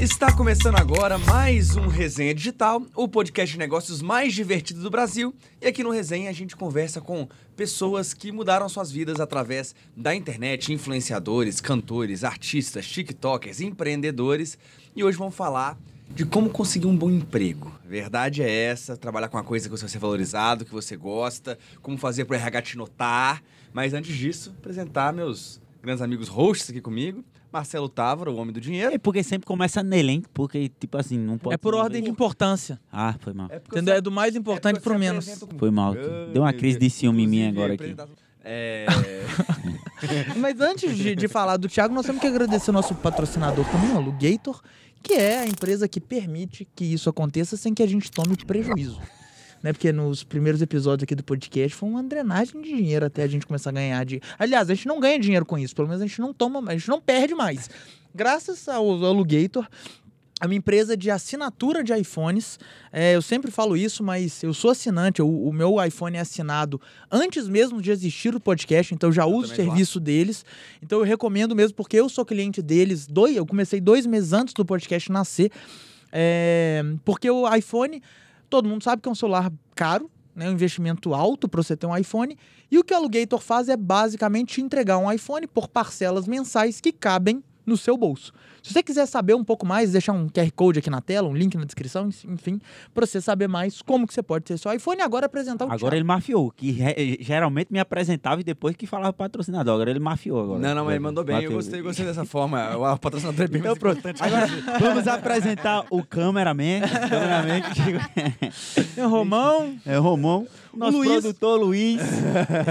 Está começando agora mais um Resenha Digital, o podcast de negócios mais divertido do Brasil. E aqui no Resenha a gente conversa com pessoas que mudaram suas vidas através da internet, influenciadores, cantores, artistas, tiktokers, empreendedores. E hoje vamos falar de como conseguir um bom emprego. Verdade é essa, trabalhar com uma coisa que você vai ser valorizado, que você gosta, como fazer para o RH te notar. Mas antes disso, apresentar meus grandes amigos hosts aqui comigo. Marcelo Távora, o homem do dinheiro. É porque sempre começa nele, hein? Porque, tipo assim, não pode. É por ordem de importância. Ah, foi mal. É Entendeu? você- É do mais é importante porque pro menos. Foi mal. Deu uma crise de ciúme em mim agora aqui. É... Mas antes de, de falar do Thiago, nós temos que agradecer o nosso patrocinador também, o Alugator, que é a empresa que permite que isso aconteça sem que a gente tome prejuízo. Né? Porque nos primeiros episódios aqui do podcast foi uma drenagem de dinheiro até a gente começar a ganhar de. Aliás, a gente não ganha dinheiro com isso, pelo menos a gente não toma, a gente não perde mais. Graças ao Alugator, a minha empresa de assinatura de iPhones. É, eu sempre falo isso, mas eu sou assinante. O, o meu iPhone é assinado antes mesmo de existir o podcast, então eu já uso o serviço deles. Então eu recomendo mesmo, porque eu sou cliente deles. Dois, eu comecei dois meses antes do podcast nascer. É, porque o iPhone, todo mundo sabe que é um celular caro. Né, um investimento alto para você ter um iPhone. E o que o Alugator faz é basicamente te entregar um iPhone por parcelas mensais que cabem no seu bolso. Se você quiser saber um pouco mais, deixar um QR Code aqui na tela, um link na descrição, enfim, para você saber mais como que você pode ter seu iPhone e agora apresentar o Agora Thiago. ele mafiou, que re- geralmente me apresentava e depois que falava patrocinador. Agora ele mafiou agora. Não, não, mas ele mandou bem. Eu Bateu. gostei, gostei dessa forma. O patrocinador é bem Então mais pronto. importante. Agora vamos apresentar o cameraman. cameraman que o Romão, é o Romão. Nosso Luiz. produtor Luiz.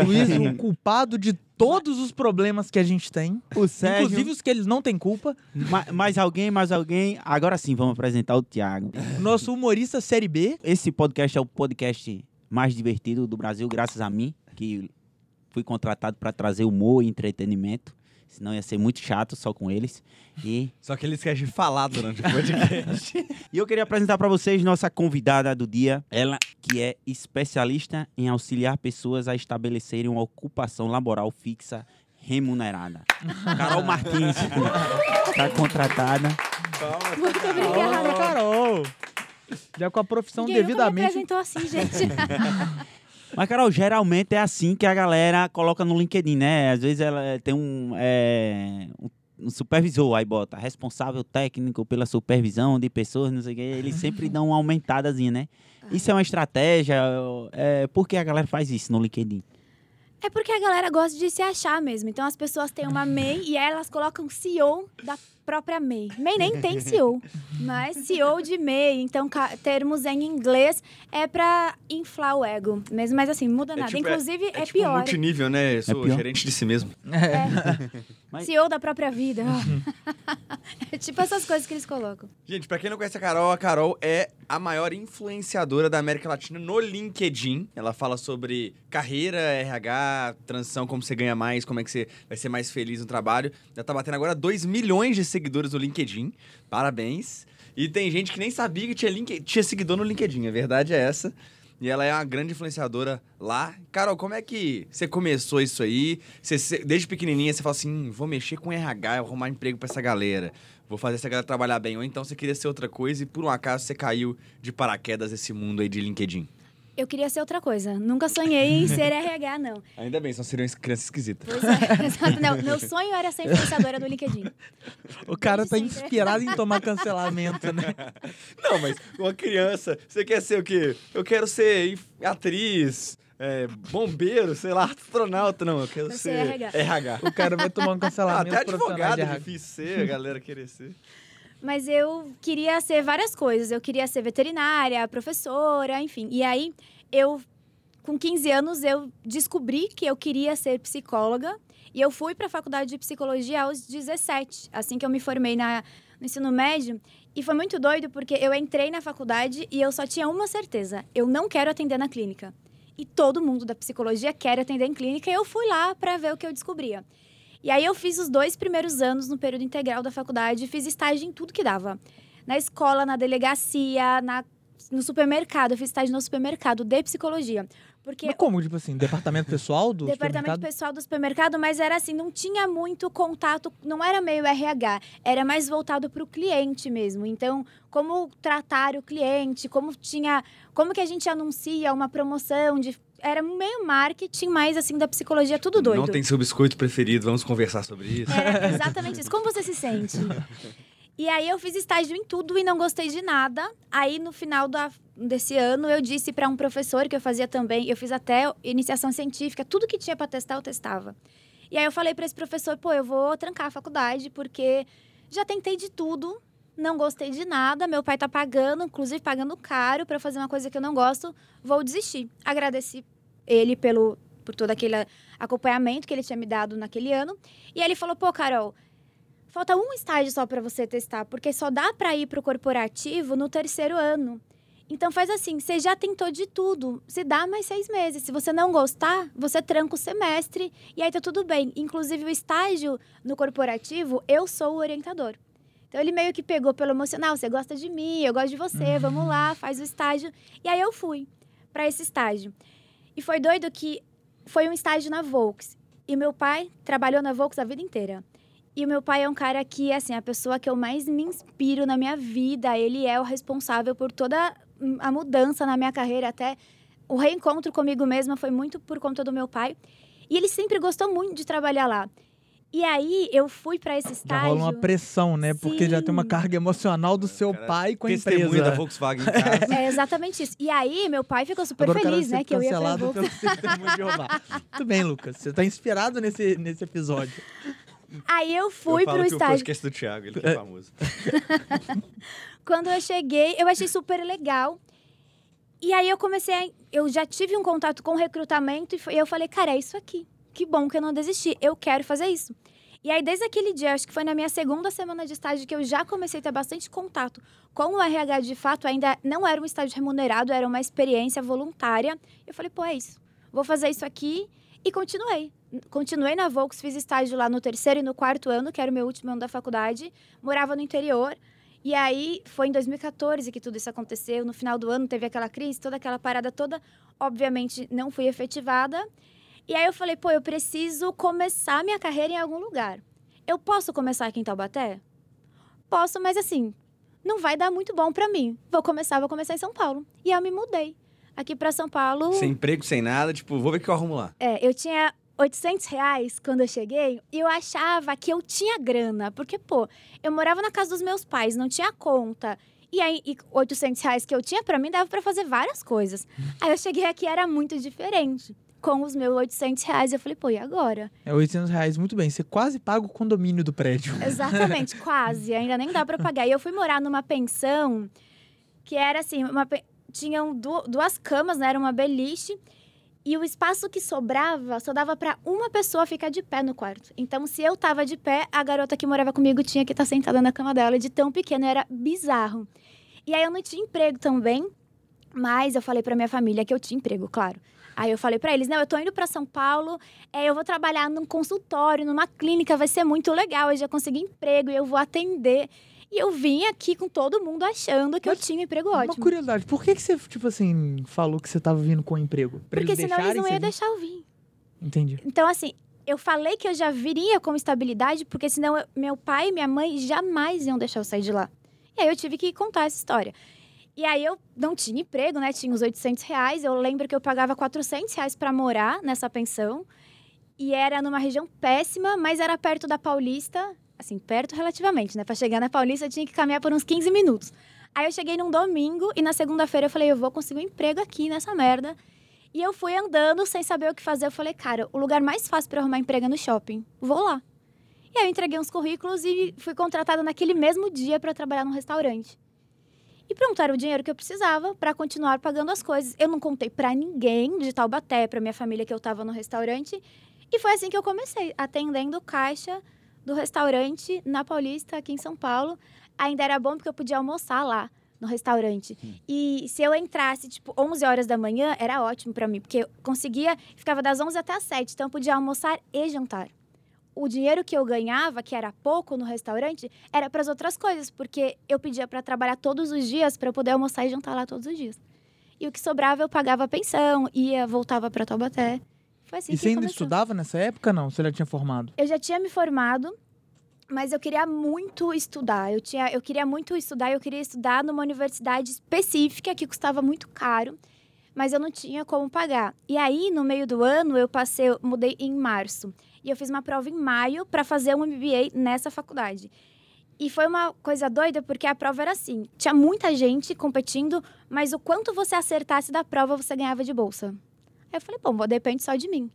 Luiz, o culpado de todos os problemas que a gente tem, O Sérgio. inclusive os que eles não têm culpa. Ma- mais alguém, mais alguém. Agora sim, vamos apresentar o Thiago. Nosso humorista série B. Esse podcast é o podcast mais divertido do Brasil, graças a mim, que fui contratado para trazer humor e entretenimento. Senão ia ser muito chato só com eles. E, Só que ele esquece de falar durante o podcast. e eu queria apresentar para vocês nossa convidada do dia. Ela que é especialista em auxiliar pessoas a estabelecerem uma ocupação laboral fixa remunerada. Carol Martins está contratada. Muito obrigada. Carol. Já com a profissão Ninguém nunca me devidamente. apresentou assim, gente. Mas, Carol, geralmente é assim que a galera coloca no LinkedIn, né? Às vezes ela eh, tem um, é, um- supervisor, aí bota responsável técnico pela supervisão de pessoas, não sei o quê. Eles sempre dão uma aumentadazinha, né? Isso é uma estratégia? É, por que a galera faz isso no LinkedIn? é porque a galera gosta de se achar mesmo. Então as pessoas têm uma MEI e aí elas colocam CEO da própria MEI. MEI nem tem CEO, mas CEO de MEI. Então, termos em inglês é pra inflar o ego mesmo. Mas assim, muda nada. tipo, é- Inclusive, é, É tipo pior. multinível, né? Eu sou pior. gerente de si mesmo. Mas- CEO da própria vida. é tipo essas coisas que eles colocam. Gente, pra quem não conhece a Carol, a Carol é a maior influenciadora da América Latina no LinkedIn. Ela fala sobre carreira, RH, transição, como você ganha mais, como é que você vai ser mais feliz no trabalho. Já tá batendo agora 2 milhões de seguidores no LinkedIn. Parabéns. E tem gente que nem sabia que tinha, link... tinha seguidor no LinkedIn, a verdade é essa. E ela é uma grande influenciadora lá. Carol, como é que você começou isso aí? Você, desde pequenininha você fala assim, "Hum, vou mexer com RH, vou arrumar emprego pra essa galera. Vou fazer essa galera trabalhar bem. Ou então você queria ser outra coisa e por um acaso você caiu de paraquedas nesse mundo aí de LinkedIn. Eu queria ser outra coisa. Nunca sonhei em ser RH, não. Ainda bem, senão seria uma criança esquisita. Pois é, exato. Não, meu sonho era ser influenciadora do LinkedIn. O cara tá inspirado em tomar cancelamento, né? Não, mas uma criança, você quer ser o quê? Eu quero ser atriz, é, bombeiro, sei lá, astronauta. Não, eu quero Quero ser RH. RH. O cara vai tomar um Ah, cancelamento até profissional advogado de é difícil ser, a galera querer ser. Mas eu queria ser várias coisas. Eu queria ser veterinária, professora, enfim. E aí, eu, com 15 anos, eu descobri que eu queria ser psicóloga. E eu fui para a faculdade de psicologia aos 17, assim que eu me formei na, no ensino médio. E foi muito doido, porque eu entrei na faculdade e eu só tinha uma certeza: eu não quero atender na clínica. E todo mundo da psicologia quer atender em clínica, e eu fui lá para ver o que eu descobria. E aí eu fiz os dois primeiros anos no período integral da faculdade, fiz estágio em tudo que dava. Na escola, na delegacia, na, no supermercado. Eu fiz estágio no supermercado de psicologia. Porque Mas como, tipo assim, departamento pessoal do departamento pessoal do supermercado, mas era assim, não tinha muito contato, não era meio RH, era mais voltado para o cliente mesmo. Então, como tratar o cliente, como tinha, como que a gente anuncia uma promoção de era meio marketing, mais assim da psicologia, tudo doido. Não tem seu biscoito preferido, vamos conversar sobre isso. Era exatamente isso. Como você se sente? E aí eu fiz estágio em tudo e não gostei de nada. Aí no final da, desse ano eu disse para um professor que eu fazia também, eu fiz até iniciação científica, tudo que tinha para testar eu testava. E aí eu falei para esse professor, pô, eu vou trancar a faculdade porque já tentei de tudo, não gostei de nada, meu pai tá pagando, inclusive pagando caro para fazer uma coisa que eu não gosto, vou desistir. Agradeci ele pelo por todo aquele acompanhamento que ele tinha me dado naquele ano. E ele falou: "Pô, Carol, falta um estágio só para você testar, porque só dá para ir pro corporativo no terceiro ano. Então faz assim, você já tentou de tudo, se dá mais seis meses. Se você não gostar, você tranca o semestre e aí tá tudo bem. Inclusive o estágio no corporativo, eu sou o orientador. Então ele meio que pegou pelo emocional, você gosta de mim, eu gosto de você, vamos lá, faz o estágio. E aí eu fui para esse estágio. E foi doido que foi um estágio na Volks. E meu pai trabalhou na Volks a vida inteira. E meu pai é um cara que, assim, a pessoa que eu mais me inspiro na minha vida. Ele é o responsável por toda a mudança na minha carreira, até o reencontro comigo mesma foi muito por conta do meu pai. E ele sempre gostou muito de trabalhar lá. E aí eu fui para esse Já estágio. rola uma pressão, né? Porque já tem uma Sim. carga emocional do seu Cara, pai com a Testemunha empresa. da Volkswagen em casa. É exatamente isso. E aí meu pai ficou super Agora eu feliz, né, que eu ia pra cancelado Volks. pelo testemunho de Jeová. Muito bem, Lucas. Você tá inspirado nesse, nesse episódio. Aí eu fui eu falo pro que o estágio. podcast do Thiago, ele que é famoso. Quando eu cheguei, eu achei super legal. E aí eu comecei a, eu já tive um contato com recrutamento e foi- eu falei, cara, é isso aqui. Que bom que eu não desisti. Eu quero fazer isso. E aí, desde aquele dia, acho que foi na minha segunda semana de estágio que eu já comecei a ter bastante contato com o RH de fato. Ainda não era um estágio remunerado, era uma experiência voluntária. Eu falei, pô, é isso. Vou fazer isso aqui. E continuei. Continuei na Volks, fiz estágio lá no terceiro e no quarto ano, que era o meu último ano da faculdade. Morava no interior. E aí, foi em 2014 que tudo isso aconteceu. No final do ano, teve aquela crise, toda aquela parada toda. Obviamente, não fui efetivada. E aí eu falei, pô, eu preciso começar minha carreira em algum lugar. Eu posso começar aqui em Taubaté? Posso, mas assim, não vai dar muito bom pra mim. Vou começar, vou começar em São Paulo. E eu me mudei. Aqui pra São Paulo. Sem emprego, sem nada, tipo, vou ver o que eu arrumo lá. É, eu tinha 800 reais quando eu cheguei e eu achava que eu tinha grana. Porque, pô, eu morava na casa dos meus pais, não tinha conta. E aí, e 800 reais que eu tinha, pra mim, dava pra fazer várias coisas. Aí eu cheguei aqui, era muito diferente. Com os meus 800 reais, eu falei, pô, e agora? É 800 reais, muito bem. Você quase paga o condomínio do prédio. Exatamente, quase. Ainda nem dá pra pagar. E eu fui morar numa pensão que era assim, uma tinham du- duas camas, né? Era uma beliche. E o espaço que sobrava só dava pra uma pessoa ficar de pé no quarto. Então, se eu tava de pé, a garota que morava comigo tinha que estar sentada na cama dela, de tão pequeno, era bizarro. E aí eu não tinha emprego também, mas eu falei pra minha família que eu tinha emprego, claro. Aí eu falei pra eles, não, eu tô indo pra São Paulo, é, eu vou trabalhar num consultório, numa clínica, vai ser muito legal, eu já consegui emprego e eu vou atender. E eu vim aqui com todo mundo achando que Mas eu tinha um emprego Uma ótimo. curiosidade, por que, que você, tipo assim, falou que você tava vindo com emprego? Pra Porque eles senão eles não iam deixar eu vir. Entendi. Então, assim, eu falei que eu já viria com estabilidade, porque senão eu- meu pai e minha mãe jamais iam deixar eu sair de lá. E aí eu tive que contar essa história. E aí eu não tinha emprego, né? Tinha os 800 reais. Eu lembro que eu pagava 400 reais pra morar nessa pensão. E era numa região péssima, mas era perto da Paulista. Assim, perto relativamente, né? Pra chegar na Paulista eu tinha que caminhar por uns 15 minutos. Aí eu cheguei num domingo e na segunda-feira eu falei, eu vou conseguir um emprego aqui nessa merda. E eu fui andando sem saber o que fazer. Eu falei, cara, o lugar mais fácil para arrumar emprego é no shopping. Vou lá. E aí eu entreguei uns currículos e fui contratada naquele mesmo dia para trabalhar num restaurante. E pronto, era o dinheiro que eu precisava para continuar pagando as coisas. Eu não contei para ninguém de Taubaté, para minha família que eu estava no restaurante. E foi assim que eu comecei, atendendo caixa do restaurante na Paulista, aqui em São Paulo. Ainda era bom porque eu podia almoçar lá no restaurante. E se eu entrasse, tipo, 11 horas da manhã, era ótimo para mim, porque eu conseguia, ficava das 11 até as 7, então eu podia almoçar e jantar. O dinheiro que eu ganhava, que era pouco no restaurante, era para as outras coisas, porque eu pedia para trabalhar todos os dias para eu poder almoçar e jantar lá todos os dias. e o que sobrava eu pagava a pensão, ia, voltava para Taubaté. Foi assim E que você ainda começou. estudava nessa época, não? Você já tinha formado? Eu já tinha me formado, mas eu queria muito estudar. Eu, tinha, eu queria muito estudar, eu queria estudar numa universidade específica que custava muito caro, mas eu não tinha como pagar. E aí, no meio do ano, eu passei, eu mudei em março. E eu fiz uma prova em maio para fazer um MBA nessa faculdade. E foi uma coisa doida, porque a prova era assim: tinha muita gente competindo, mas o quanto você acertasse da prova, você ganhava de bolsa. Aí eu falei, bom, depende só de mim.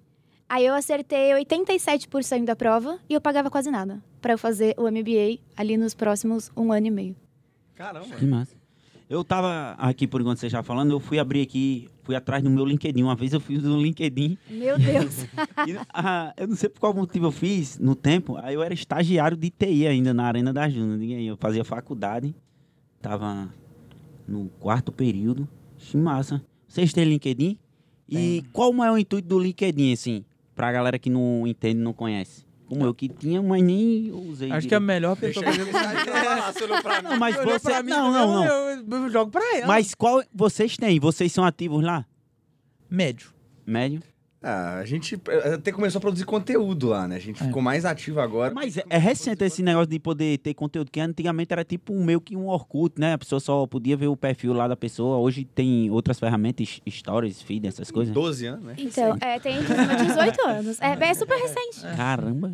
Aí eu acertei 87% da prova e eu pagava quase nada para eu fazer o MBA ali nos próximos um ano e meio. Caramba. Que massa. Eu tava aqui, por enquanto você já falando, eu fui abrir aqui, fui atrás do meu LinkedIn. Uma vez eu fiz um LinkedIn Meu Deus. E, ah, eu não sei por qual motivo eu fiz no tempo. Aí eu era estagiário de TI ainda na Arena da Júnior. Ninguém- Eu fazia faculdade. Tava no quarto período. Que massa. Vocês têm LinkedIn? E qual o maior intuito do LinkedIn, assim? Pra galera que não entende, não conhece. Como eu que tinha, mas nem usei. Acho que é a direito. melhor Deixa pessoa eu pra. Não, mas Olhou você. pra mim, não, não, não. Eu, eu- eu jogo pra ela. Mas qual vocês têm? Vocês são ativos lá? Médio. Médio? Ah, a gente até começou a produzir conteúdo lá, né? A gente É. ficou mais ativo agora. Mas é, é recente esse negócio de poder ter conteúdo, que antigamente era tipo um meio que um Orkut, né? A pessoa só podia ver o perfil lá da pessoa. Hoje tem outras ferramentas, stories, feed, essas coisas. 12 anos, né? Então, é, tem 18 anos. É, é super recente. Caramba,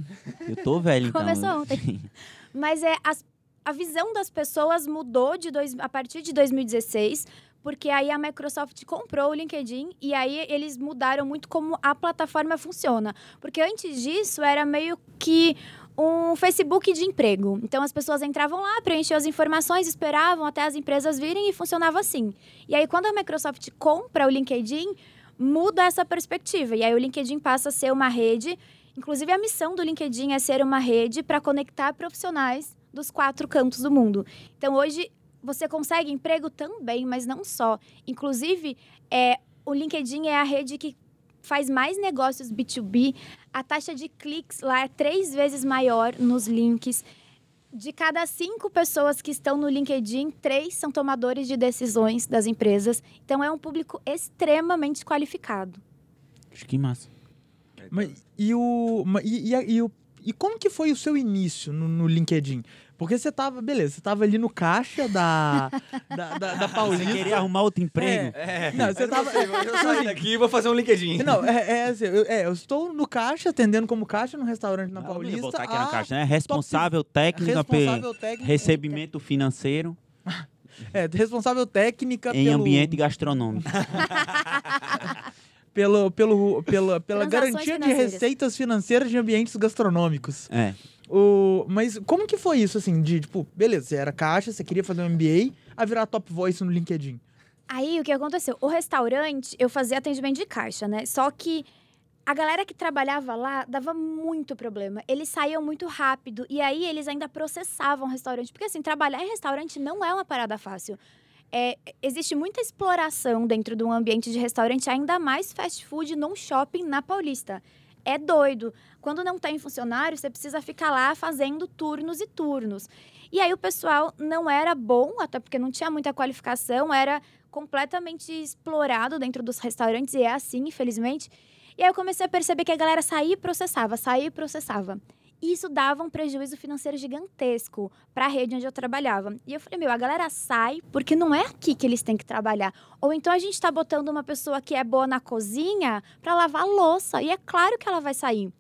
eu tô velho então. Começou ontem. Mas é as- a visão das pessoas mudou de dois, a partir de 2016, porque aí a Microsoft comprou o LinkedIn e aí eles mudaram muito como a plataforma funciona. Porque antes disso era meio que um Facebook de emprego. Então as pessoas entravam lá, preenchiam as informações, esperavam até as empresas virem e funcionava assim. E aí quando a Microsoft compra o LinkedIn, muda essa perspectiva. E aí o LinkedIn passa a ser uma rede Inclusive, a missão do LinkedIn é ser uma rede para conectar profissionais dos quatro cantos do mundo. Então, hoje, você consegue emprego também, mas não só. Inclusive, é, o LinkedIn é a rede que faz mais negócios B2B. A taxa de cliques lá é três vezes maior nos links. De cada cinco pessoas que estão no LinkedIn, três são tomadores de decisões das empresas. Então, é um público extremamente qualificado. Acho que massa. Mas, e, o, e, e, e e como que foi o seu início no, no LinkedIn? Porque você tava, beleza, você tava ali no caixa da, da, da, da Você Paulista. queria arrumar outro emprego? É. Não, você tava- Eu vou sair daqui e vou fazer um LinkedIn. Não, é, é, assim, eu, é, eu estou no caixa, atendendo como caixa num restaurante na Não, eu não Paulista. botar aqui na a caixa, né? Responsável técnica responsável pelo técnica, recebimento financeiro É, responsável técnica em pelo, ambiente gastronômico. pelo, pelo, pela, pela garantia de financeiras. receitas financeiras de ambientes gastronômicos. É. O, mas como que foi isso, assim, de, tipo, beleza, você era caixa, você queria fazer um MBA, a virar top voice no LinkedIn. Aí o que aconteceu? O restaurante, eu fazia atendimento de caixa, né? Só que a galera que trabalhava lá dava muito problema. Eles saíam muito rápido e aí eles ainda processavam o restaurante. Porque assim, trabalhar em restaurante não é uma parada fácil. É, existe muita exploração dentro de um ambiente de restaurante, ainda mais fast food num shopping na Paulista. É doido. Quando não tem funcionário, você precisa ficar lá fazendo turnos e turnos. E aí o pessoal não era bom, até porque não tinha muita qualificação, era completamente explorado dentro dos restaurantes, e é assim, infelizmente. E aí eu comecei a perceber que a galera saía e processava, saía e processava. E isso dava um prejuízo financeiro gigantesco para a rede onde eu trabalhava. E eu falei, meu, a galera sai porque não é aqui que eles têm que trabalhar. Ou então a gente está botando uma pessoa que é boa na cozinha para lavar louça. E é claro que ela vai sair.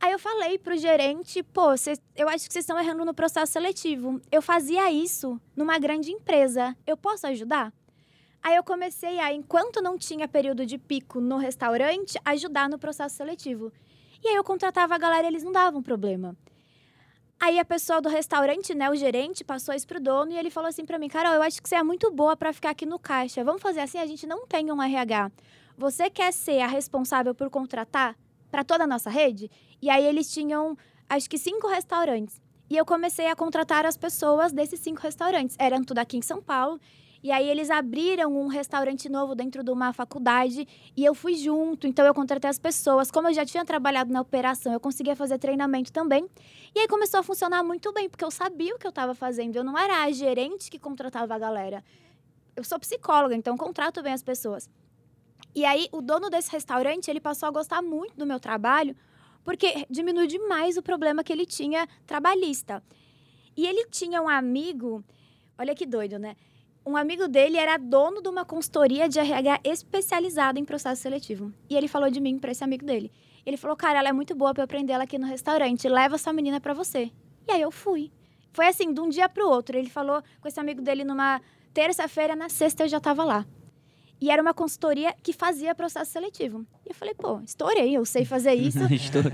Aí eu falei pro gerente, pô, cês- eu acho que vocês estão errando no processo seletivo. Eu fazia isso numa grande empresa. Eu posso ajudar? Aí eu comecei a, enquanto não tinha período de pico no restaurante, ajudar no processo seletivo. E aí eu contratava a galera e eles não davam problema. Aí a pessoa do restaurante, né, o gerente, passou isso pro dono e ele falou assim pra mim, Carol, eu acho que você é muito boa pra ficar aqui no caixa. Vamos fazer assim, a gente não tem um RH. Você quer ser a responsável por contratar pra toda a nossa rede? E aí eles tinham, acho que cinco restaurantes. E eu comecei a contratar as pessoas desses cinco restaurantes. Eram tudo aqui em São Paulo. E aí eles abriram um restaurante novo dentro de uma faculdade e eu fui junto, então eu contratei as pessoas. Como eu já tinha trabalhado na operação, eu conseguia fazer treinamento também. E aí começou a funcionar muito bem, porque eu sabia o que eu estava fazendo. Eu não era a gerente que contratava a galera. eu sou psicóloga, então contrato bem as pessoas. E aí, o dono desse restaurante, ele passou a gostar muito do meu trabalho, porque diminui demais o problema que ele tinha trabalhista. E ele tinha um amigo, olha que doido, né? Um amigo dele era dono de uma consultoria de RH especializada em processo seletivo. E ele falou de mim para esse amigo dele. Ele falou: "Cara, ela é muito boa para aprender ela aqui no restaurante. Leva essa menina para você". E aí eu fui. Foi assim, de um dia para o outro. Ele falou com esse amigo dele numa terça-feira, na sexta eu já estava lá. E era uma consultoria que fazia processo seletivo. E eu falei, pô, estourei, eu sei fazer isso.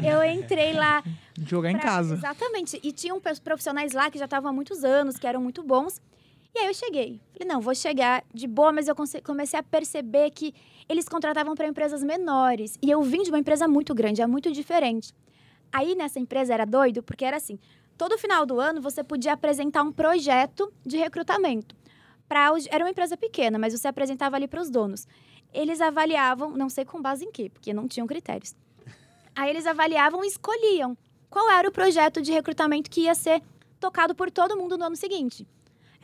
Eu entrei lá. Jogar em pra- casa. Exatamente. E tinham profissionais lá que já estavam há muitos anos, que eram muito bons. E aí eu cheguei. Falei, não, vou chegar de boa, mas eu comecei a perceber que eles contratavam para empresas menores. E eu vim de uma empresa muito grande, é muito diferente. Aí nessa empresa era doido, porque era assim: todo final do ano você podia apresentar um projeto de recrutamento. Pra era uma empresa pequena, mas você apresentava ali para os donos. Eles avaliavam, não sei com base em quê, porque não tinham critérios. Aí eles avaliavam e escolhiam qual era o projeto de recrutamento que ia ser tocado por todo mundo no ano seguinte.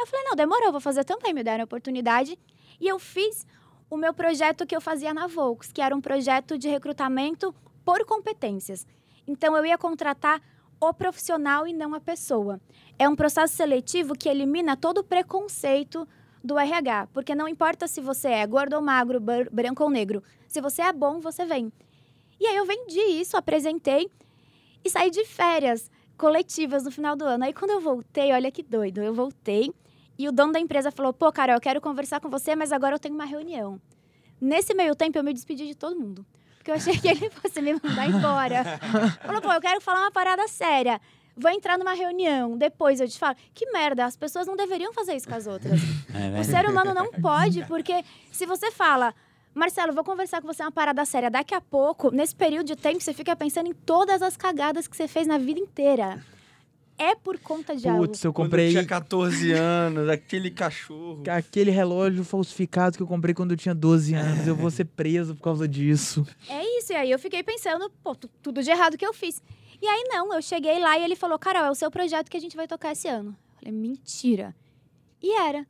Eu falei, não, demorou, vou fazer também, me deram a oportunidade. E eu fiz o meu projeto que eu fazia na Volks, que era um projeto de recrutamento por competências. Então, eu ia contratar o profissional e não a pessoa. É um processo seletivo que elimina todo o preconceito do RH, porque não importa se você é gordo ou magro, br- branco ou negro. Se você é bom, você vem. E aí eu vendi isso, apresentei e saí de férias coletivas no final do ano. Aí quando eu voltei, olha que doido, eu voltei e o dono da empresa falou: "Pô, Carol, eu quero conversar com você, mas agora eu tenho uma reunião". Nesse meio tempo eu me despedi de todo mundo, porque eu achei que ele fosse me mandar embora. Falou: "Pô, eu quero falar uma parada séria. Vou entrar numa reunião, depois eu te falo. Que merda, as pessoas não deveriam fazer isso com as outras. É O verdade. ser humano não pode, porque se você fala, Marcelo, vou conversar com você uma parada séria, daqui a pouco, nesse período de tempo, você fica pensando em todas as cagadas que você fez na vida inteira. É por conta de algo. Putz, eu Quando comprei eu tinha 14 anos, aquele cachorro. aquele relógio falsificado que eu comprei quando eu tinha 12 anos. Eu vou ser preso por causa disso. É isso, e aí eu fiquei pensando, pô, tu- tudo de errado que eu fiz. E aí não, eu cheguei lá e ele falou, Carol, é o seu projeto que a gente vai tocar esse ano. Eu falei, mentira. E era.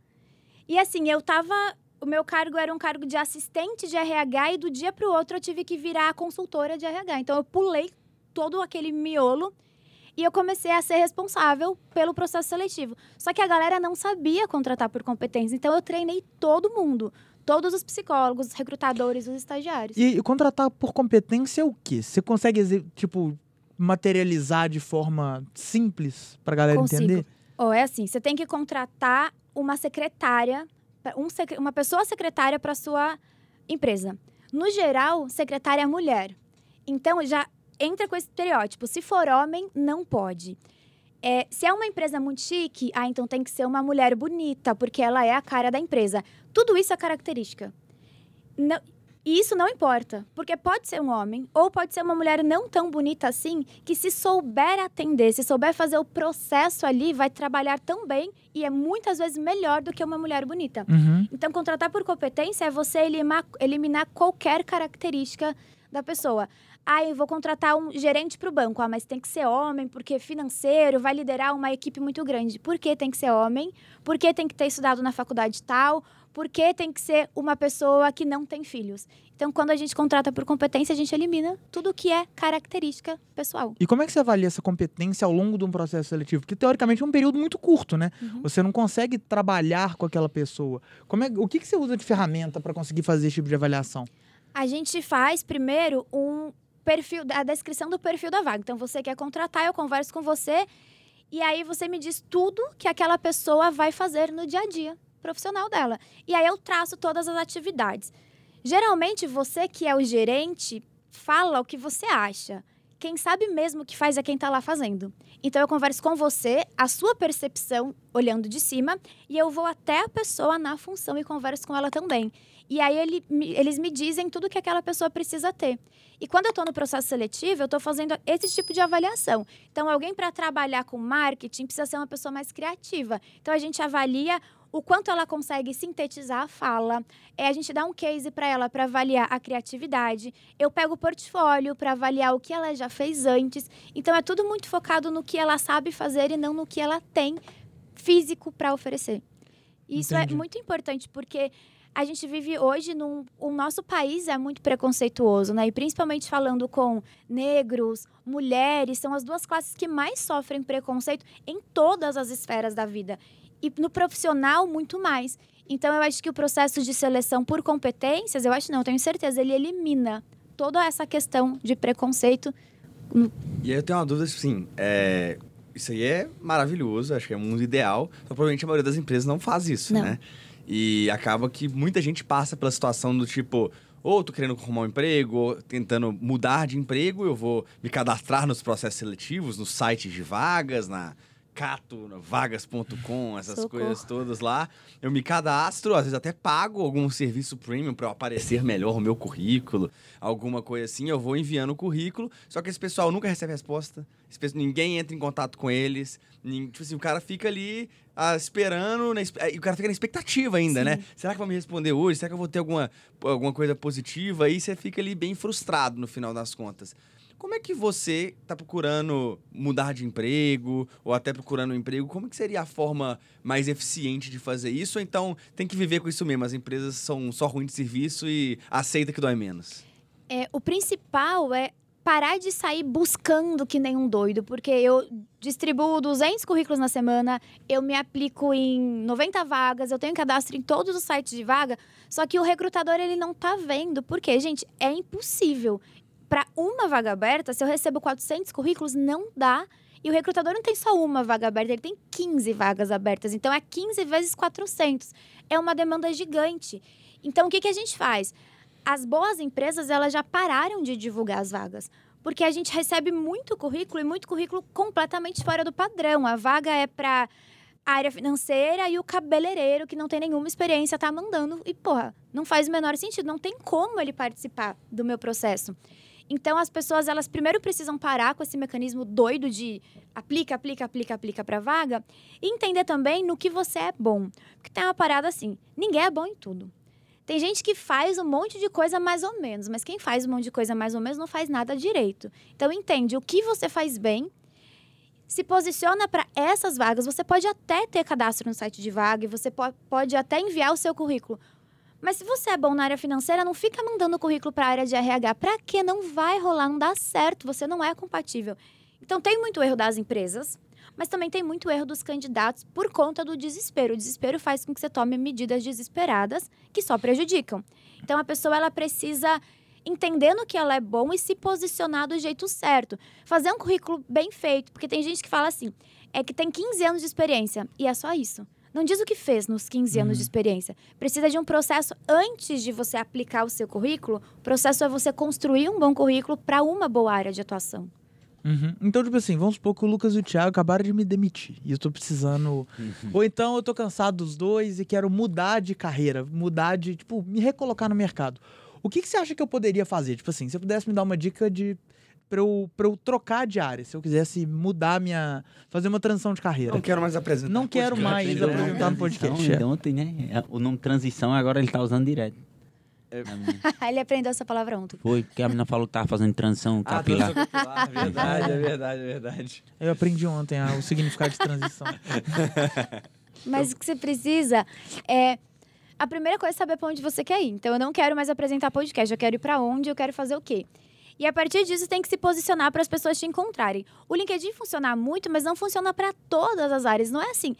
E assim, eu tava. O meu cargo era um cargo de assistente de RH e do dia pro outro eu tive que virar consultora de RH. Então eu pulei todo aquele miolo e eu comecei a ser responsável pelo processo seletivo. Só que a galera não sabia contratar por competência, então eu treinei todo mundo. Todos os psicólogos, os recrutadores, os estagiários. E, e contratar por competência é o quê? Você consegue, tipo, materializar de forma simples pra galera Consigo. entender? Ou é assim, você tem que contratar uma secretária, um uma pessoa secretária para sua empresa. No geral, secretária é mulher. Então já entra com esse estereótipo. Se for homem, não pode. É, se é uma empresa muito chique, ah, então tem que ser uma mulher bonita, porque ela é a cara da empresa. Tudo isso é característica. Não- e isso não importa, porque pode ser um homem ou pode ser uma mulher não tão bonita assim, que se souber atender, se souber fazer o processo ali, vai trabalhar tão bem e é muitas vezes melhor do que uma mulher bonita. Uhum. Então, contratar por competência é você eliminar, eliminar qualquer característica da pessoa. Ah, eu vou contratar um gerente para o banco. Ah, mas tem que ser homem, porque financeiro, vai liderar uma equipe muito grande. Por que tem que ser homem? Por que tem que ter estudado na faculdade tal? Por que tem que ser uma pessoa que não tem filhos? Então, quando a gente contrata por competência, a gente elimina tudo que é característica pessoal. E como é que você avalia essa competência ao longo de um processo seletivo? Porque, teoricamente, é um período muito curto, né? Uhum. Você não consegue trabalhar com aquela pessoa. Como é, o que, que você usa de ferramenta para conseguir fazer esse tipo de avaliação? A gente faz primeiro um perfil, a descrição do perfil da vaga. Então, você quer contratar, eu converso com você e aí você me diz tudo que aquela pessoa vai fazer no dia a dia profissional dela. E aí eu traço todas as atividades. Geralmente, você que é o gerente fala o que você acha. Quem sabe mesmo o que faz é quem está lá fazendo. Então, eu converso com você, a sua percepção, olhando de cima, e eu vou até a pessoa na função e converso com ela também. E aí ele eles me dizem tudo que aquela pessoa precisa ter. E quando eu estou no processo seletivo, eu estou fazendo esse tipo de avaliação. Então, alguém para trabalhar com marketing precisa ser uma pessoa mais criativa. Então, a gente avalia o quanto ela consegue sintetizar a fala. É, a gente dá um case para ela para avaliar a criatividade. Eu pego o portfólio para avaliar o que ela já fez antes. Então, é tudo muito focado no que ela sabe fazer e não no que ela tem físico para oferecer. E isso Entendi. é muito importante porque a gente vive hoje num. O nosso país é muito preconceituoso, né? E principalmente falando com negros, mulheres, são as duas classes que mais sofrem preconceito em todas as esferas da vida. E no profissional, muito mais. Então, eu acho que o processo de seleção por competências, eu acho não, eu tenho certeza, ele elimina toda essa questão de preconceito. E aí eu tenho uma dúvida, assim, é, isso aí é maravilhoso, acho que é um mundo ideal, só provavelmente a maioria das empresas não faz isso, Não. né? E acaba que muita gente passa pela situação do tipo, ou tô querendo arrumar um emprego, ou tentando mudar de emprego, eu vou me cadastrar nos processos seletivos, nos sites de vagas, na Cato, na vagas.com, essas Socorro. coisas todas lá. Eu me cadastro, às vezes até pago algum serviço premium para eu aparecer melhor o meu currículo, alguma coisa assim. Eu vou enviando o currículo, só que esse pessoal nunca recebe resposta. Ninguém entra em contato com eles. tipo assim, o cara fica ali ah, esperando, na, e o cara fica na expectativa ainda, Sim. né? Será que vai me responder hoje? Será que eu vou ter alguma, alguma coisa positiva? Aí você fica ali bem frustrado no final das contas. Como é que você está procurando mudar de emprego ou até procurando um emprego? Como que seria a forma mais eficiente de fazer isso? Ou então tem que viver com isso mesmo? As empresas são só ruins de serviço e aceita que dói menos. É, o principal é parar de sair buscando que nem um doido, porque eu distribuo 200 currículos na semana, eu me aplico em 90 vagas, eu tenho cadastro em todos os sites de vaga, só que o recrutador ele não tá vendo, porque, gente, é impossível. Para uma vaga aberta, se eu recebo 400 currículos, não dá. E o recrutador não tem só uma vaga aberta, ele tem 15 vagas abertas. Então, é 15 vezes 400. É uma demanda gigante. Então, o que, que a gente faz? As boas empresas, elas já pararam de divulgar as vagas. Porque a gente recebe muito currículo e muito currículo completamente fora do padrão. A vaga é para área financeira e o cabeleireiro, que não tem nenhuma experiência, tá mandando. E, porra, não faz o menor sentido. Não tem como ele participar do meu processo. Então, as pessoas, elas primeiro precisam parar com esse mecanismo doido de aplica, aplica, aplica, aplica para vaga e entender também no que você é bom. Porque tem uma parada assim: ninguém é bom em tudo. Tem gente que faz um monte de coisa mais ou menos, mas quem faz um monte de coisa mais ou menos não faz nada direito. Então, entende o que você faz bem, se posiciona para essas vagas. Você pode até ter cadastro no site de vaga e você po- pode até enviar o seu currículo. Mas se você é bom na área financeira, não fica mandando currículo para a área de RH. Para quê? Não vai rolar, não dá certo, você não é compatível. Então tem muito erro das empresas, mas também tem muito erro dos candidatos por conta do desespero. O desespero faz com que você tome medidas desesperadas que só prejudicam. Então a pessoa ela precisa entender no que ela é bom e se posicionar do jeito certo. Fazer um currículo bem feito, porque tem gente que fala assim, é que tem 15 anos de experiência e é só isso. Não diz o que fez nos 15 anos de experiência. Precisa de um processo antes de você aplicar o seu currículo. O processo é você construir um bom currículo para uma boa área de atuação. Uhum. Então, tipo assim, vamos supor que o Lucas e o Thiago acabaram de me demitir. E eu tô precisando. Ou então eu tô cansado dos dois e quero mudar de carreira, mudar de, tipo, me recolocar no mercado. O que, que você acha que eu poderia fazer? Tipo assim, se você pudesse me dar uma dica de. Pra eu, pra eu trocar de área, se eu quisesse mudar minha. fazer uma transição de carreira. Não quero mais apresentar. Não quero podcast. mais apresentar no podcast, é. de ontem, né? O nome transição agora ele tá usando direto. É. Ele aprendeu essa palavra ontem. Foi, porque a menina falou que tava fazendo transição Ah, capilar. transição capilar, verdade, é verdade, é verdade. Eu aprendi ontem ah, o significado de transição. Mas o que você precisa é. A primeira coisa é saber para onde você quer ir. Então, eu não quero mais apresentar podcast, eu quero ir para onde, eu quero fazer o quê. E a partir disso, tem que se posicionar para as pessoas te encontrarem. O LinkedIn funciona muito, mas não funciona para todas as áreas. Não é assim.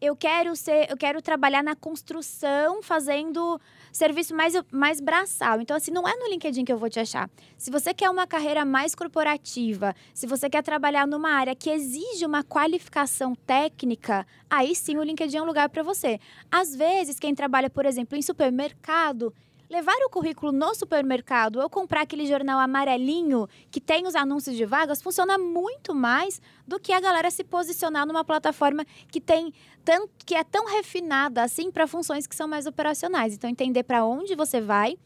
Eu quero ser, eu quero trabalhar na construção, fazendo serviço mais, mais braçal. Então, assim, não é no LinkedIn que eu vou te achar. Se você quer uma carreira mais corporativa, se você quer trabalhar numa área que exige uma qualificação técnica, aí sim o LinkedIn é um lugar para você. Às vezes, quem trabalha, por exemplo, em supermercado, levar o currículo no supermercado ou comprar aquele jornal amarelinho que tem os anúncios de vagas funciona muito mais do que a galera se posicionar numa plataforma que tem tanto que é tão refinada assim para funções que são mais operacionais. Então entender para onde você vai,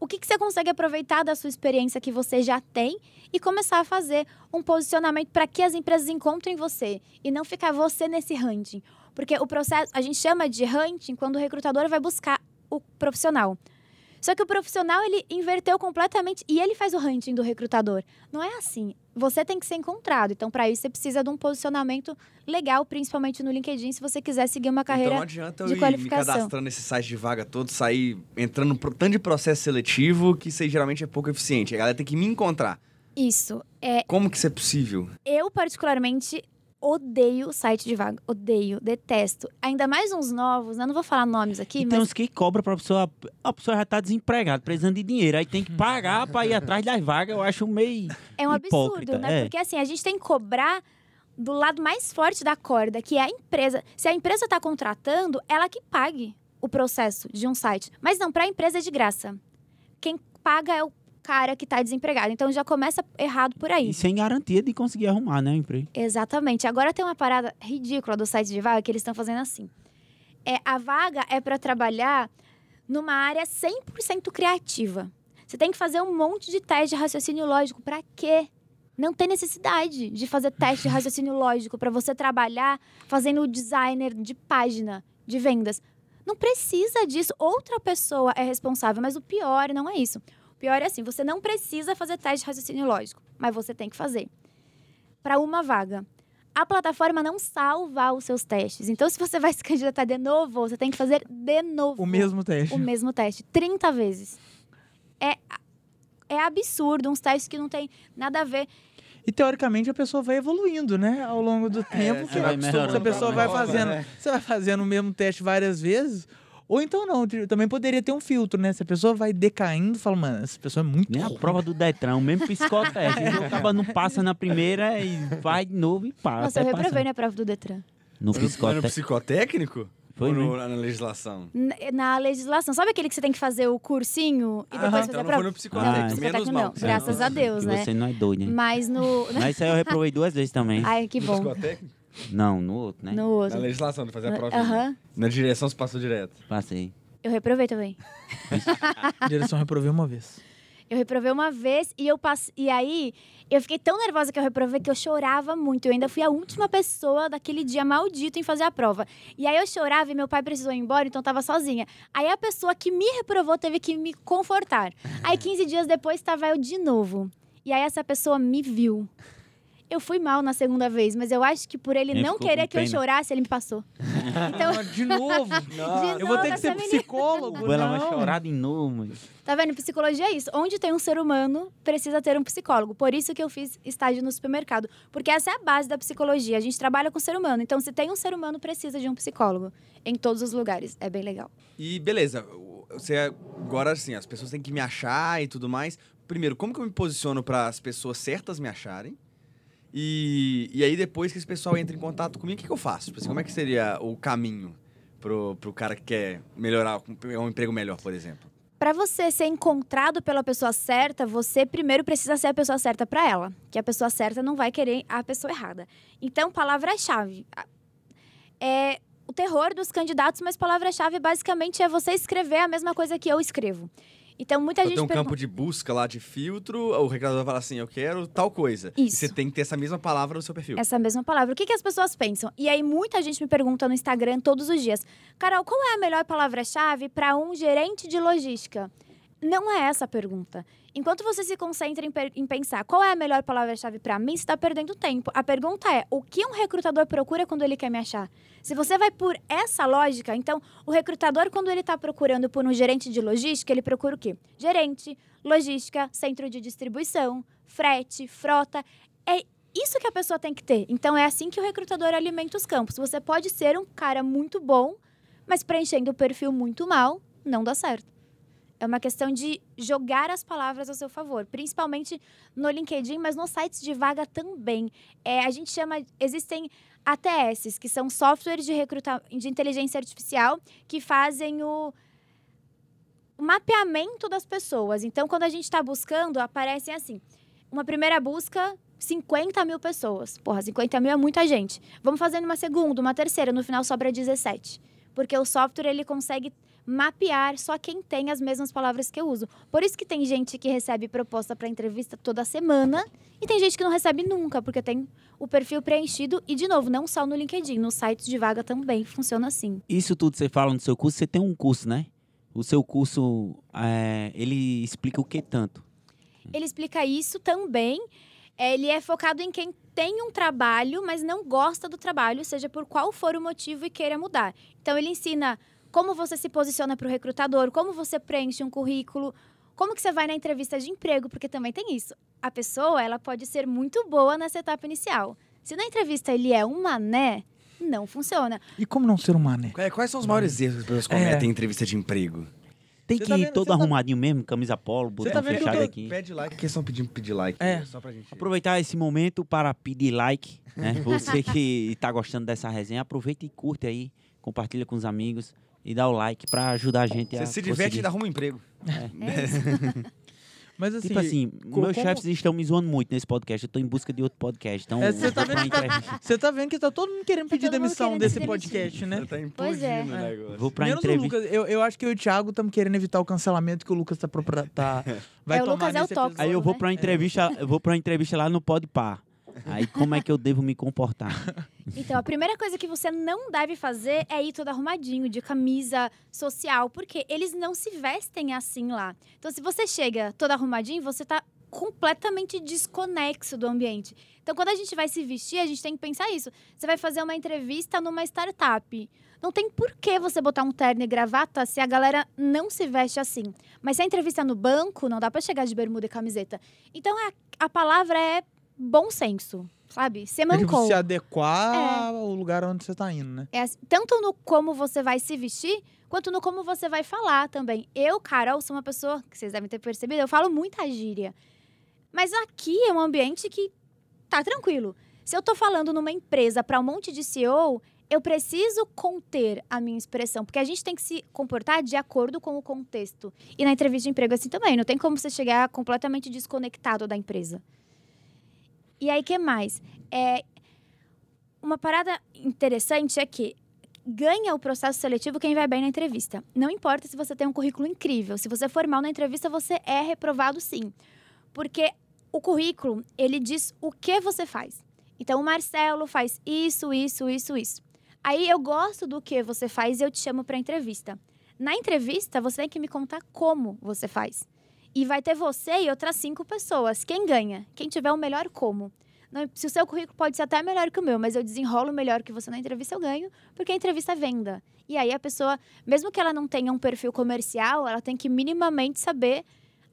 o que, que você consegue aproveitar da sua experiência que você já tem e começar a fazer um posicionamento para que as empresas encontrem você e não ficar você nesse hunting. Porque o processo, a gente chama de hunting quando o recrutador vai buscar o profissional. Só que o profissional, ele inverteu completamente e ele faz o hunting do recrutador. Não é assim. Você tem que ser encontrado. Então, para isso, você precisa de um posicionamento legal, principalmente no LinkedIn, se você quiser seguir uma Então carreira não adianta eu de ir me qualificação. cadastrando nesse site de vaga todo, sair entrando no tanto de processo seletivo que isso aí geralmente é pouco eficiente. A galera tem que me encontrar. Isso. É, Como que isso é possível? eu, particularmente, odeio site de vaga. Odeio, detesto. Ainda mais uns novos, né? Não vou falar nomes aqui, E tem mas uns que cobra pra pessoa. A pessoa já tá desempregada, precisando de dinheiro. Aí tem que pagar pra ir atrás das vagas. Eu acho meio. é um hipócrita, absurdo, né? é. Porque assim, a gente tem que cobrar do lado mais forte da corda, que é a empresa. Se a empresa está contratando, ela que pague o processo de um site. Mas não, para a empresa é de graça. Quem paga é o cara que está desempregado. Então já começa errado por aí. E sem garantia de conseguir arrumar, né, o emprego. Exatamente. Agora tem uma parada ridícula do site de vaga que eles estão fazendo assim. É, a vaga é para trabalhar numa área 100% criativa. Você tem que fazer um monte de teste de raciocínio lógico. Para quê? Não tem necessidade de fazer teste de raciocínio lógico para você trabalhar fazendo o designer de página de vendas. Não precisa disso. Outra pessoa é responsável, mas o pior não é isso. Pior é assim, você não precisa fazer teste de raciocínio lógico, mas você tem que fazer para uma vaga. A plataforma não salva os seus testes. Então, se você vai se candidatar de novo, você tem que fazer de novo O mesmo teste. o mesmo teste 30 vezes. É, é absurdo, uns testes que não tem nada a ver. E teoricamente a pessoa vai evoluindo, né? Ao longo do tempo. você que vai a pessoa vai fazendo. né? Você vai fazendo o mesmo teste várias vezes. Ou então não, também poderia ter um filtro, né? Se a pessoa vai decaindo, fala, mano, essa pessoa é muito Nem a prova do Detran, o mesmo psicoteste. Então, acaba não passa na primeira e vai de novo e passa. Nossa, eu reprovei passar. na prova do Detran. No Foi no psicotécnico? Foi Ou no- mesmo. na legislação? N- Na legislação, sabe aquele que você tem que fazer o cursinho e depois Aham, fazer então a não prova? foi no psicotécnico, Ah, menos psicotécnico mal. não, que graças você a Deus, né? você não é doido, hein? Mas no. Mas isso aí eu reprovei duas vezes também. Ai, que No bom. psicotécnico? Não, no outro, né? No Na outro. legislação, de fazer a prova. Aham. Na direção você passou direto. Passei. Eu reprovei também. Direção reprovei uma vez. Eu reprovei uma vez e eu passei. E aí, eu fiquei tão nervosa que eu reprovei que eu chorava muito. Eu ainda fui a última pessoa daquele dia maldito em fazer a prova. E aí eu chorava e meu pai precisou ir embora, então eu tava sozinha. Aí a pessoa que me reprovou teve que me confortar. Aí 15 dias depois estava eu de novo. E aí essa pessoa me viu. Eu fui mal na segunda vez, mas eu acho que por ele Ele não ficou querer com que eu pena. chorasse, ele me passou. Então, Ah, De novo? de Eu vou ter novo, que ser essa menina- psicólogo. Ela vai não. chorar de novo. mas- Tá vendo? Psicologia é isso. Onde tem um ser humano, precisa ter um psicólogo. Por isso que eu fiz estágio no supermercado. Porque essa é a base da psicologia. A gente trabalha com ser humano. Então, se tem um ser humano, precisa de um psicólogo. Em todos os lugares. É bem legal. E beleza, você agora assim, as pessoas têm que me achar e tudo mais. Primeiro, como que eu me posiciono para as pessoas certas me acharem? E, e aí depois que esse pessoal entra em contato comigo, o que, que eu faço? Tipo assim, como é que seria o caminho pro, pro cara que quer melhorar, um emprego melhor, por exemplo? Para você ser encontrado pela pessoa certa, você primeiro precisa ser a pessoa certa para ela. Que a pessoa certa não vai querer a pessoa errada. Então, palavra-chave. É o terror dos candidatos, mas palavra-chave basicamente é você escrever a mesma coisa que eu escrevo. Então, muita Então gente tem um campo de busca lá de filtro, o recrutador fala assim, eu quero tal coisa. E Isso. você tem que ter essa mesma palavra no seu perfil. Essa mesma palavra. O que, que as pessoas pensam? E aí, muita gente me pergunta no Instagram todos os dias: Carol, qual é a melhor palavra-chave para um gerente de logística? Não é essa a pergunta. Enquanto você se concentra em, em pensar qual é a melhor palavra-chave para mim, você está perdendo tempo. A pergunta é: o que um recrutador procura quando ele quer me achar? Se você vai por essa lógica, então o recrutador, quando ele está procurando por um gerente de logística, ele procura o quê? Gerente, logística, centro de distribuição, frete, frota. É isso que a pessoa tem que ter. Então é assim que o recrutador alimenta os campos. Você pode ser um cara muito bom, mas preenchendo o perfil muito mal, não dá certo. É uma questão de jogar as palavras a seu favor, principalmente no LinkedIn, mas nos sites de vaga também. É, a gente chama, existem ATS, que são softwares de recruta, de inteligência artificial que fazem o, mapeamento das pessoas. Então, quando a gente está buscando, aparecem assim: uma primeira busca, 50 mil pessoas. Porra, 50 mil é muita gente. Vamos fazendo uma segunda, uma terceira, no final sobra 17. Porque o software ele consegue mapear só quem tem as mesmas palavras que eu uso. Por isso que tem gente que recebe proposta para entrevista toda semana e tem gente que não recebe nunca, porque tem o perfil preenchido e de novo, não só no LinkedIn, nos sites de vaga também funciona assim. Isso tudo você fala no seu curso, você tem um curso, né? O seu curso, é, ele explica o que tanto? Ele explica isso também. Ele é focado em quem tem um trabalho, mas não gosta do trabalho, seja por qual for o motivo e queira mudar. Então, ele ensina como você se posiciona para o recrutador, como você preenche um currículo, como que você vai na entrevista de emprego, porque também tem isso. A pessoa, ela pode ser muito boa nessa etapa inicial. Se na entrevista ele é um mané, não funciona. E como não ser um mané? Quais- são os maiores erros que as pessoas cometem em entrevista de emprego? Tem que tá ir vendo- todo tá- arrumadinho mesmo, camisa polo, botão tá vendo que eu fechado aqui. Pede like. Que questão pedindo pedir like. É. Só pra gente... Aproveitar esse momento para pedir like, né? Você que está gostando dessa resenha, aproveita e curte aí, compartilha com os amigos e dá o like para ajudar a gente a Você se diverte e conseguir. ainda arruma um emprego. É isso. Mas assim, Tipo assim, co- meus como- chefes estão me zoando muito nesse podcast. Eu tô em busca de outro podcast. Então, É, você tá vou pra vendo- você tá vendo que tá todo mundo querendo Tá pedir demissão querendo desse podcast, né? Você tá Pois é. implodindo o negócio. Vou pra Menos o entrevista. Lucas. Eu, eu acho que eu e o Thiago estamos querendo evitar o cancelamento que o Lucas tá, propra- tá vai É, o tomar Lucas é o nesse tóxico. episódio. Aí eu vou né? pra entrevista, eu vou pra entrevista lá no Podpar. Aí como é que eu devo me comportar? Então, a primeira coisa que você não deve fazer é ir todo arrumadinho, de camisa social, porque eles não se vestem assim lá. Então, se você chega todo arrumadinho, você tá completamente desconexo do ambiente. Então, quando a gente vai se vestir, a gente tem que pensar isso. Você vai fazer uma entrevista numa startup. Não tem por que você botar um terno e gravata se a galera não se veste assim. Mas se a entrevista é no banco, não dá pra chegar de bermuda e camiseta. Então, a, a palavra é bom senso, sabe? É tipo, mancou. se adequar É. ao lugar onde você tá indo, né? É tanto no como você vai se vestir, quanto no como você vai falar também. Eu, Carol, sou uma pessoa, que vocês devem ter percebido, eu falo muita gíria. Mas aqui é um ambiente que tá tranquilo. Se eu tô falando numa empresa para um monte de CEO, eu preciso conter a minha expressão, porque a gente tem que se comportar de acordo com o contexto. E na entrevista de emprego é assim também, não tem como você chegar completamente desconectado da empresa. E aí, que mais? É, uma parada interessante é que ganha o processo seletivo quem vai bem na entrevista. Não importa se você tem um currículo incrível. Se você for mal na entrevista, você é reprovado sim. Porque o currículo, ele diz o que você faz. Então, o Marcelo faz isso, isso, isso, isso. Aí eu gosto do que você faz e eu te chamo para entrevista. Na entrevista, você tem que me contar como você faz. E vai ter você e outras cinco pessoas. Quem ganha? Quem tiver o melhor como. Não- se o seu currículo pode ser até melhor que o meu, mas eu desenrolo melhor que você na entrevista, eu ganho, porque a entrevista é venda. E aí a pessoa, mesmo que ela não tenha um perfil comercial, ela tem que minimamente saber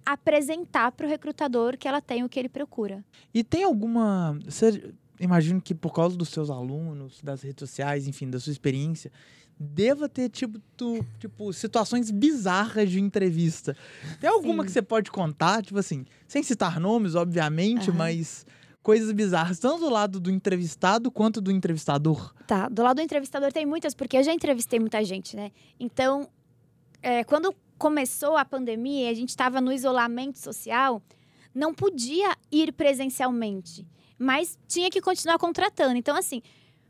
apresentar para o recrutador que ela tem o que ele procura. E tem alguma. Você imagino que por causa dos seus alunos, das redes sociais, enfim, da sua experiência, deva ter tipo, tu- tipo situações bizarras de entrevista. Tem alguma Sim. que você pode contar, tipo assim, sem citar nomes, obviamente, Aham. mas coisas bizarras, tanto do lado do entrevistado quanto do entrevistador. Tá, do lado do entrevistador tem muitas, porque eu já entrevistei muita gente, né? Então, é, quando começou a pandemia e a gente estava no isolamento social, não podia ir presencialmente, mas tinha que continuar contratando. Então, assim,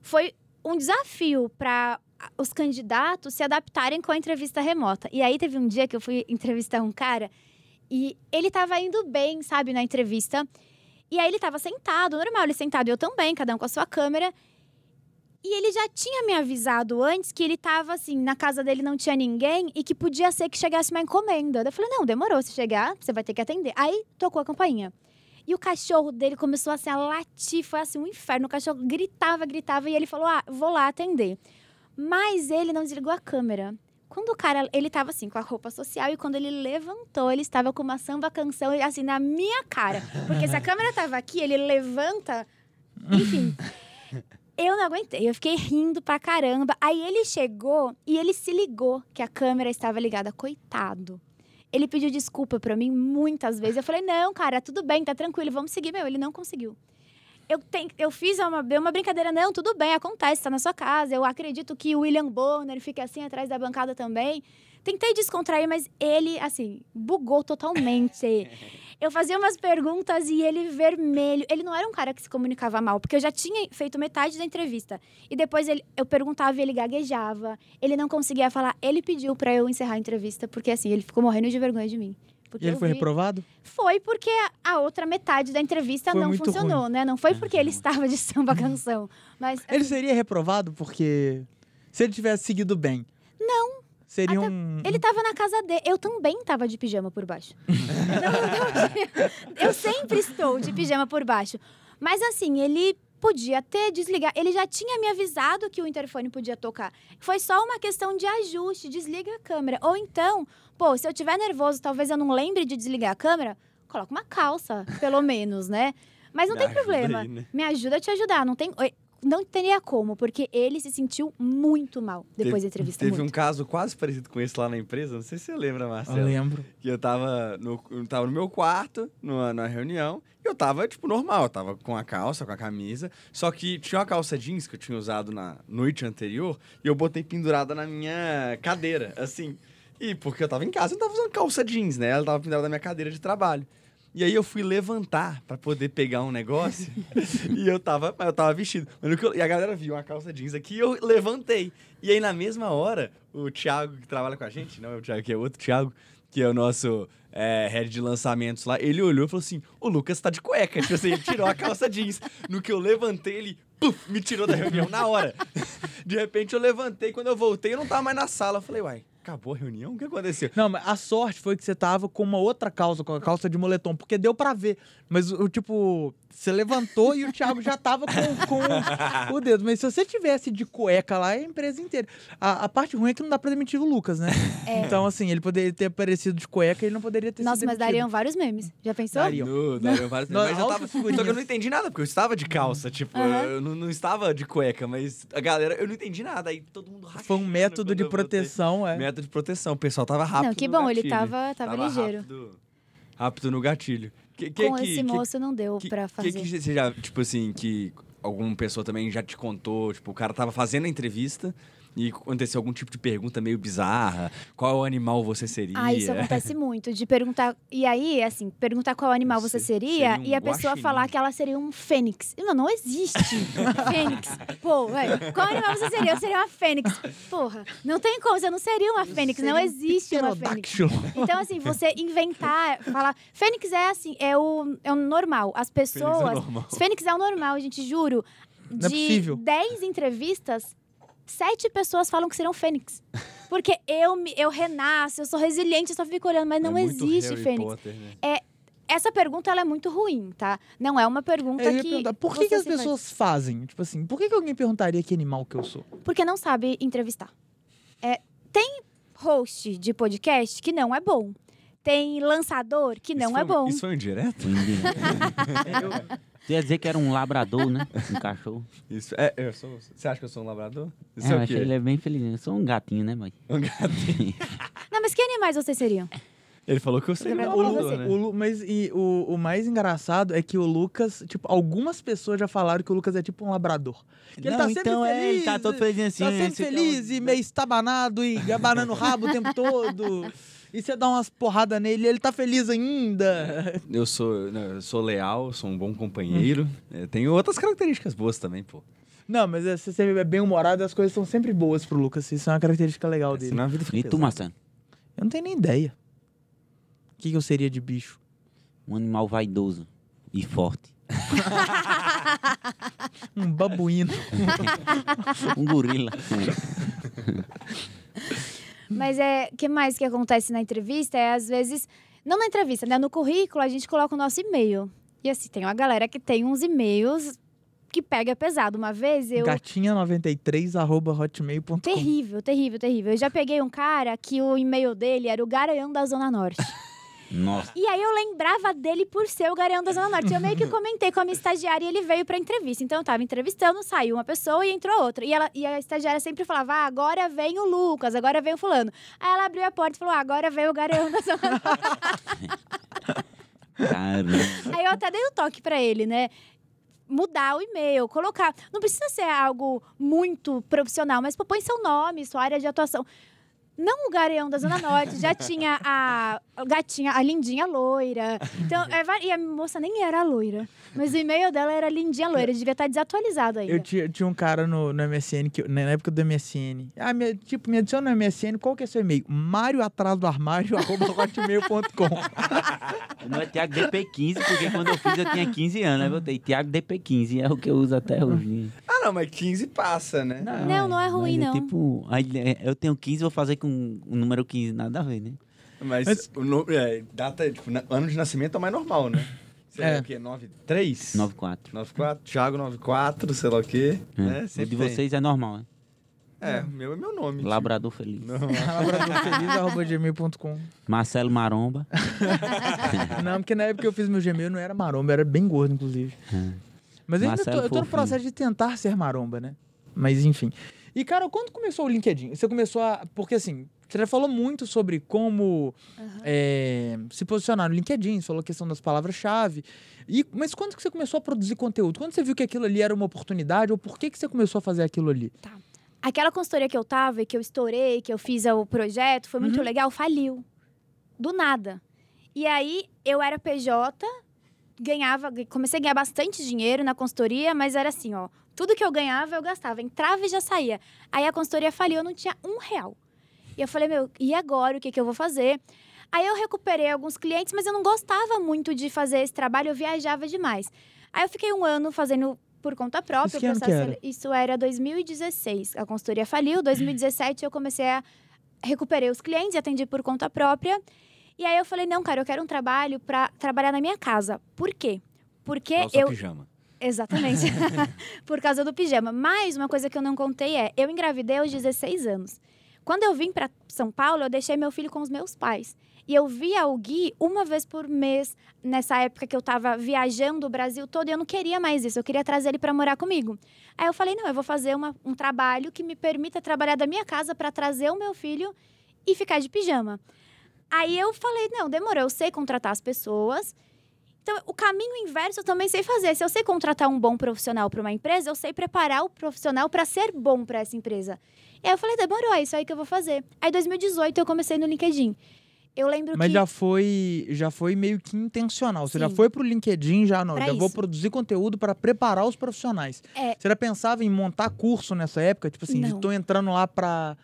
foi um desafio para os candidatos se adaptarem com a entrevista remota. E aí teve um dia que eu fui entrevistar um cara e ele estava indo bem, sabe, na entrevista. E aí ele estava sentado, normal, ele sentado, eu também, cada um com a sua câmera. E ele já tinha me avisado antes que ele tava assim, na casa dele não tinha ninguém e que podia ser que chegasse uma encomenda. Eu falei, não, demorou, se chegar, você vai ter que atender. Aí tocou a campainha. E o cachorro dele começou assim, a latir, foi assim um inferno. O cachorro gritava, gritava e ele falou: Ah, vou lá atender. Mas ele não desligou a câmera. Quando o cara, ele tava assim, com a roupa social, e quando ele levantou, ele estava com uma samba canção, assim, na minha cara. Porque se a câmera tava aqui, ele levanta, enfim. Eu não aguentei, eu fiquei rindo pra caramba. Aí ele chegou e ele se ligou que a câmera estava ligada. Coitado. Ele pediu desculpa pra mim muitas vezes. Eu falei, não, cara, tudo bem, tá tranquilo, vamos seguir. Meu, ele não conseguiu. Eu, ten- eu fiz uma, uma brincadeira, não, tudo bem, acontece, tá na sua casa. Eu acredito que o William Bonner fica assim atrás da bancada também. Tentei descontrair, mas ele, assim, bugou totalmente. Eu fazia umas perguntas e ele vermelho. Ele não era um cara que se comunicava mal, porque eu já tinha feito metade da entrevista. E depois ele, eu perguntava e ele gaguejava. Ele não conseguia falar. Ele pediu pra eu encerrar a entrevista, porque assim, ele ficou morrendo de vergonha de mim. Porque E ele foi vi- reprovado? Foi porque a outra metade da entrevista Foi não funcionou, né? Não foi porque ele estava de samba canção. Mas Ele assim, seria reprovado porque se ele tivesse seguido bem. Não. Seria Até- um. Ele tava na casa dele. Eu também tava de pijama por baixo. Não, não, eu sempre estou de pijama por baixo. Mas assim, ele podia ter desligar. Ele já tinha me avisado que o interfone podia tocar. Foi só uma questão de ajuste, desliga a câmera. Ou então, pô, se eu tiver nervoso, talvez eu não lembre de desligar a câmera, coloca uma calça, pelo menos, né? Mas não Me tem problema. né? Me ajuda a te ajudar. Não tem. Não teria como, porque ele se sentiu muito mal depois da entrevista. Teve muito. um caso quase parecido com esse lá na empresa, não sei se você lembra, Eu Marcelo. lembro. Que eu tava no, eu tava no meu quarto, numa, numa reunião, e eu tava, tipo, normal. Eu tava com a calça, com a camisa. Só que tinha uma calça jeans que eu tinha usado na noite anterior, e eu botei pendurada na minha cadeira, assim. E porque eu tava em casa, eu não tava usando calça jeans, né? Ela tava pendurada na minha cadeira de trabalho. E aí eu fui levantar pra poder pegar um negócio e eu tava, eu tava vestido. E a galera viu uma calça jeans aqui e eu levantei. E aí na mesma hora, o Thiago que trabalha com a gente, não é o Thiago, que é outro Thiago, que é o nosso é, head de lançamentos lá, ele olhou e falou assim: o Lucas tá de cueca. Tipo assim, ele tirou a calça jeans. No que eu levantei, ele puf, me tirou da reunião na hora. De repente eu levantei, quando eu voltei, eu não tava mais na sala. Eu falei, uai, acabou a reunião? O que aconteceu? Não, mas a sorte foi que você tava com uma outra calça, com a calça de moletom, porque deu pra ver. Mas o tipo, você levantou e o Thiago já tava com, com o dedo. Mas se você tivesse de cueca lá, é a empresa inteira. A, a parte ruim é que não dá pra demitir o Lucas, né? É. Então, assim, ele poderia ter aparecido de cueca e ele não poderia ter Nossa, sido mas demitido. dariam vários memes. Já pensou? Dariam. No, dariam vários Não, mas eu tava, só que eu não entendi nada, porque eu estava de calça, tipo, Aham. eu não, não estava de cueca, mas a galera, eu não entendi nada, aí todo mundo Foi um método de proteção, é. Método de proteção, o pessoal tava rápido Não, que no bom, ele gatilho. tava- tava ligeiro. Rápido, rápido no gatilho. Que, que, Com que, esse que- moço não deu que, pra que, fazer. que você já, tipo assim, que alguma pessoa também já te contou, tipo, o cara tava fazendo a entrevista e aconteceu algum tipo de pergunta meio bizarra, qual animal você seria? Ah, isso acontece muito. De perguntar. E aí, assim, perguntar qual animal você Você seria, seria um e a pessoa guaxinim. falar que ela seria um fênix. Não, não existe fênix. Pô, ué, qual animal você seria? Eu seria uma fênix. Porra, não tem como, você não seria uma fênix. Não um existe uma fênix. Então, assim, você inventar, falar. Fênix é assim, é o, é o normal. As pessoas. normal. Fênix é o normal, gente, juro. Não é De. 10 entrevistas, sete pessoas falam que serão fênix. Porque eu, me, eu renasço, eu sou resiliente, eu só fico olhando, mas não É existe Harry fênix. Potter, né? Essa pergunta ela é muito ruim, tá? Não é uma pergunta Eu ia que. perguntar, por que, que as pessoas fazem? Tipo assim, por que, que alguém perguntaria que animal que eu sou? Porque não sabe entrevistar. É, tem host de podcast que não é bom. Tem lançador que não é bom. Isso foi um direto? Você ia dizer que era um labrador, né? Um cachorro. Isso, é, eu sou, você acha que eu sou um labrador? Isso É, é, eu o achei ele é bem feliz. Eu sou um gatinho, né, mãe? Um gatinho. Não, mas que animais vocês seriam? Ele falou que eu um Ele pra labrador, você. né? O Lu- mas e o, o mais engraçado é que o Lucas, tipo, algumas pessoas já falaram que o Lucas é tipo um labrador. Que ele Não, tá sempre então é, feliz. ele tá todo feliz assim. tá né? sempre Você feliz e meio estabanado e gabanando o rabo o tempo todo. E você dá umas porradas nele e ele tá feliz ainda. Eu sou, não, eu sou leal, sou um bom companheiro. É, tenho outras características boas também, pô. Não, mas é, você sempre é bem humorado as coisas são sempre boas pro Lucas. Isso é uma característica legal dele. Vida fica E tu. Marcelo? Eu não tenho nem ideia. O que, que eu seria de bicho? Um animal vaidoso e forte. Um babuíno. Um gorila. Mas é, o que mais que acontece na entrevista é, às vezes, não na entrevista, né? No currículo a gente coloca o nosso e-mail. E assim, tem uma galera que tem uns e-mails que pega pesado. Uma vez eu. Gatinha93 arroba hotmail.com. Terrível, terrível, terrível. Eu já peguei um cara que o e-mail dele era o Garanhão da Zona Norte. Nossa. E aí eu lembrava dele por ser o Garanhão da Zona Norte. Eu meio que comentei com a minha estagiária e ele veio pra entrevista. Então eu tava entrevistando, saiu uma pessoa e entrou outra. E, ela, e a estagiária sempre falava: ah, agora vem o Lucas, agora vem o fulano. Aí ela abriu a porta e falou: ah, agora vem o Garanhão da Zona Norte. Caramba. Aí eu até dei o toque pra ele, né? Mudar o e-mail, colocar. Não precisa ser algo muito profissional, mas põe seu nome, sua área de atuação. Não o Gareão da Zona Norte, já tinha a gatinha, a lindinha loira. Então, é e a moça nem era loira. Mas o e-mail dela era lindinha loira, devia estar desatualizado ainda. Eu tinha, tinha um cara no, no MSN, que, na época do MSN. Ah, me, tipo, me adiciona no MSN, qual que é seu e-mail? Mário atrás do armário, arroba hotmail.com. O meu é Thiago DP15, porque quando eu fiz eu tinha 15 anos. Aí eu botei Thiago DP15, é o que eu uso até hoje. Ah, não, mas 15 passa, né? Não, não é ruim, mas não. tipo, aí, é, eu tenho 15, vou fazer com o número 15, nada a ver, né? Mas, Mas- o no- é, data, tipo, na- ano de nascimento é o mais normal, né? Você é, É. o quê? 93? 94. 94? Thiago 94, sei lá o quê. É. Né? o de tem. vocês é normal, né? É, o meu é meu nome. tipo. Labrador Feliz. Não. labradorfeliz.gmail.com Marcelo Maromba. Não, porque na época que eu fiz meu Gmail não era maromba, era bem gordo, inclusive. Mas eu ainda tô, eu tô no processo de tentar ser maromba, né? Mas enfim. E, cara, quando começou o LinkedIn? Você começou a. Porque assim, você já falou muito sobre como é, se posicionar no LinkedIn, você falou a questão das palavras-chave. E, mas quando que você começou a produzir conteúdo? Quando você viu que aquilo ali era uma oportunidade, ou por que, que você começou a fazer aquilo ali? Aquela consultoria que eu tava e que eu estourei, que eu fiz o projeto, foi muito Uhum. legal, faliu. Do nada. E aí, eu era PJ, ganhava, comecei a ganhar bastante dinheiro na consultoria, mas era assim, ó. Tudo que eu ganhava, eu gastava. Entrava e já saía. Aí a consultoria faliu, eu não tinha um real. E eu falei, meu, e agora? O que, que eu vou fazer? Aí eu recuperei alguns clientes, mas eu não gostava muito de fazer esse trabalho, eu viajava demais. Aí eu fiquei um ano fazendo por conta própria. Isso processo- era? Isso era 2016. A consultoria faliu. 2017 eu comecei a recuperei os clientes, atendi por conta própria. E aí eu falei, não, cara, eu quero um trabalho para trabalhar na minha casa. Por quê? Porque seu eu pijama. Exatamente. Por causa do pijama. Mas uma coisa que eu não contei é: eu engravidei aos 16 anos. Quando eu vim para São Paulo, eu deixei meu filho com os meus pais. E eu via o Gui uma vez por mês, nessa época que eu tava viajando o Brasil todo, e eu não queria mais isso, eu queria trazer ele para morar comigo. Aí eu falei: não, eu vou fazer uma- um trabalho que me permita trabalhar da minha casa para trazer o meu filho e ficar de pijama. Aí eu falei: não, demorou, eu sei contratar as pessoas. Então, o caminho inverso eu também sei fazer. Se eu sei contratar um bom profissional para uma empresa, eu sei preparar o profissional para ser bom para essa empresa. E aí eu falei, demorou, é isso aí que eu vou fazer. Aí, em 2018, eu comecei no LinkedIn. Eu lembro Mas que. já foi, já foi meio que intencional. Você já Sim. foi pro LinkedIn, já não. Pra já vou isso. produzir conteúdo para preparar os profissionais. É. Você já pensava em montar curso nessa época? Tipo assim, tô entrando lá pra.